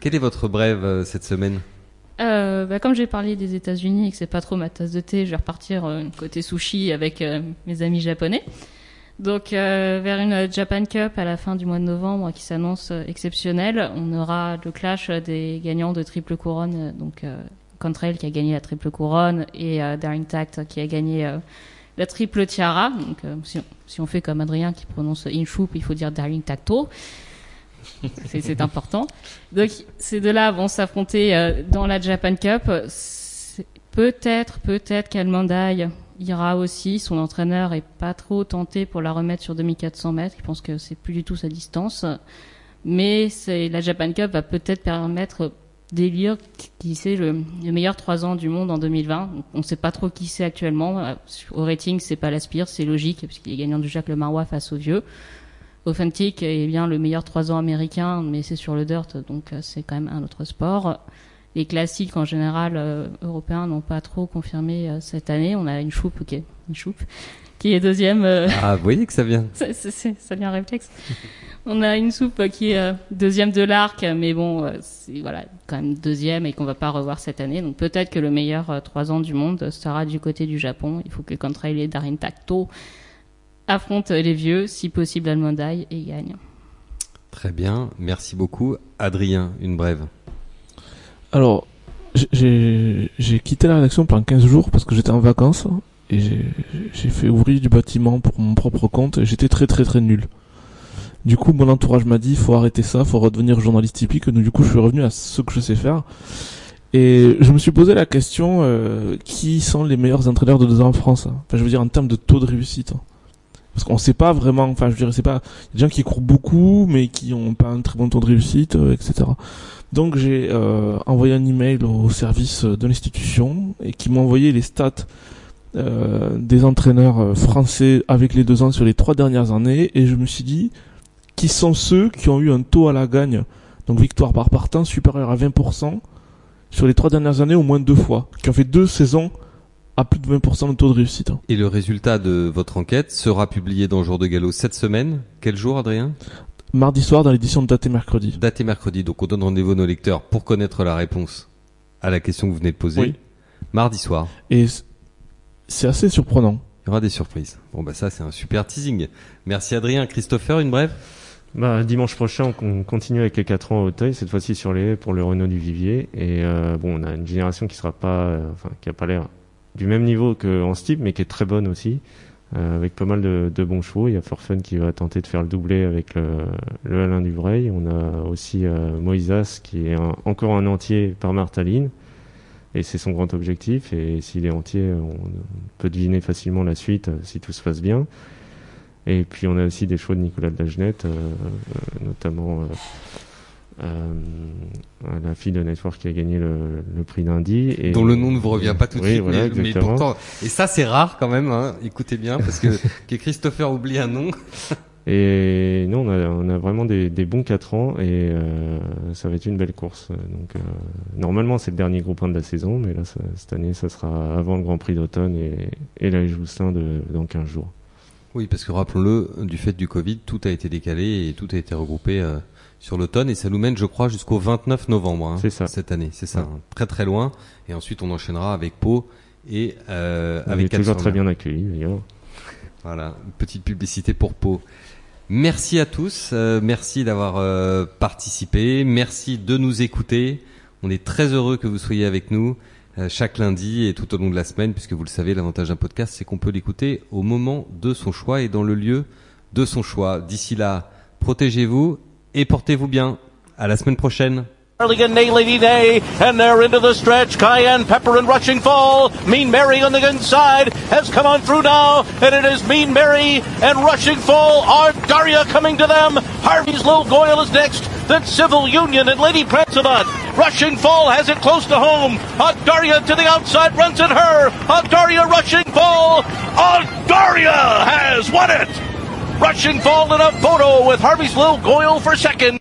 quelle est votre brève euh, cette semaine? Euh, bah, comme j'ai parlé des États-Unis et que c'est pas trop ma tasse de thé, je vais repartir euh, côté sushi avec mes amis japonais. Donc vers une Japan Cup à la fin du mois de novembre qui s'annonce exceptionnelle, on aura le clash des gagnants de triple couronne, donc Contrail qui a gagné la triple couronne et euh, Daring Tact qui a gagné euh, la triple tiara. Donc euh, si, on, si on fait comme Adrien qui prononce Inchoup, il faut dire Daring Tacto. C'est- important. Donc ces deux-là vont s'affronter dans la Japan Cup. Peut-être, peut-être qu'Almandai ira aussi. Son entraîneur est pas trop tenté pour la remettre sur 2400 mètres. Il pense que c'est plus du tout sa distance. Mais c'est la Japan Cup va peut-être permettre d'élire qui c'est le, le meilleur 3 ans du monde en 2020. On ne sait pas trop qui c'est actuellement. Au rating, c'est pas l'Aspire, c'est logique puisqu'il est gagnant du Jacques Le Marois face aux vieux. Authentic est bien le meilleur 3 ans américain, mais c'est sur le dirt, donc euh, c'est quand même un autre sport. Les classiques en général euh, européens n'ont pas trop confirmé euh, cette année. On a une choupe, ok, une choupe, qui est deuxième. euh, Ah, vous voyez que ça vient. ça, ça, c'est- ça vient réflexe. On a une soupe qui est euh, deuxième de l'arc, mais bon, euh, c'est voilà, quand même deuxième et qu'on va pas revoir cette année. Donc peut-être que le meilleur trois ans du monde sera du côté du Japon. Il faut que Contrail et Darin Takto affrontent les vieux, si possible Almondai, et gagnent. Très bien, merci beaucoup. Adrien, une brève. Alors, j'ai quitté la rédaction pendant 15 jours parce que j'étais en vacances et j'ai fait ouvrir du bâtiment pour mon propre compte et j'étais très très très nul. Du coup, mon entourage m'a dit, faut arrêter ça, faut redevenir journaliste typique. Donc du coup, je suis revenu à ce que je sais faire. Et je me suis posé la question, euh, qui sont les meilleurs entraîneurs de deux ans en France hein? Enfin, je veux dire, en termes de taux de réussite. hein. Parce qu'on sait pas vraiment, enfin, je dirais, c'est pas, y a des gens qui courent beaucoup, mais qui ont pas un très bon taux de réussite, euh, etc. Donc j'ai euh, envoyé un email au service de l'institution et qui m'a envoyé les stats euh, des entraîneurs euh, français avec les deux ans sur les trois dernières années et je me suis dit qui sont ceux qui ont eu un taux à la gagne, donc victoire par partant supérieur à 20% sur les trois dernières années au moins deux fois, qui ont fait deux saisons à plus de 20% de taux de réussite. Et le résultat de votre enquête sera publié dans Jour de Galop cette semaine. Quel jour, Adrien? Mardi soir dans l'édition de Date et mercredi. Date et mercredi. Donc on donne rendez-vous à nos lecteurs pour connaître la réponse à la question que vous venez de poser. Oui. Mardi soir. Et c'est assez surprenant. Il y aura des surprises. Bon bah ça c'est un super teasing. Merci Adrien. Christopher, une brève? Bah, dimanche prochain, on continue avec les 4 ans à Hauteuil, cette fois-ci sur les haies pour le Renault du Vivier. Et euh, bon, on a une génération qui sera pas, euh, enfin, qui a pas l'air du même niveau qu'en Steep, mais qui est très bonne aussi, euh, avec pas mal de, de bons chevaux. Il y a Forfun qui va tenter de faire le doublé avec le, le Alain Duvreil. On a aussi euh, Moïsas qui est un- encore un entier par Martaline. Et c'est son grand objectif. Et s'il est entier, on peut deviner facilement la suite euh, si tout se passe bien. Et puis on a aussi des chevaux de Nicolas de la Genette, euh, euh, notamment la fille de Network qui a gagné le, le prix d'Indy. Et dont le nom ne vous revient pas tout de Oui, suite, voilà, mais, mais pourtant et ça c'est rare quand même. Hein. Écoutez bien parce que que Christopher oublie un nom. Et nous, on a, on a vraiment des, des bons 4 ans et euh, ça va être une belle course. Donc, euh, normalement, c'est le dernier groupe 1 de la saison, mais là, ça- cette année, ça sera avant le Grand Prix d'automne et, et la de, dans 15 jours. Oui, parce que rappelons-le, du fait du Covid, tout a été décalé et tout a été regroupé euh, sur l'automne et ça nous mène, je crois, jusqu'au 29 novembre hein, ça. cette année. C'est ça, Ouais. hein, très très loin. Et ensuite, on enchaînera avec Pau et euh, On avec est toujours très bien accueillis, d'ailleurs. Voilà, une petite publicité pour Pau. Merci à tous, euh, merci d'avoir euh, participé, merci de nous écouter. On est très heureux que vous soyez avec nous euh, chaque lundi et tout au long de la semaine, puisque vous le savez, l'avantage d'un podcast, c'est qu'on peut l'écouter au moment de son choix et dans le lieu de son choix. D'ici là, protégez-vous et portez-vous bien. À la semaine prochaine. Early and Nay Lady Day, and they're into the stretch. Cayenne, Pepper, and Rushing Fall. Mean Mary on the inside has come on through now, and it is Mean Mary and Rushing Fall. Are Daria coming to them? Harvey's Little Goyle is next. Then Civil Union and Lady Prancelot. Rushing Fall has it close to home. Daria to the outside runs at her. Daria Rushing Fall. Daria has won it. Rushing Fall in a photo with Harvey's Little Goyle for second.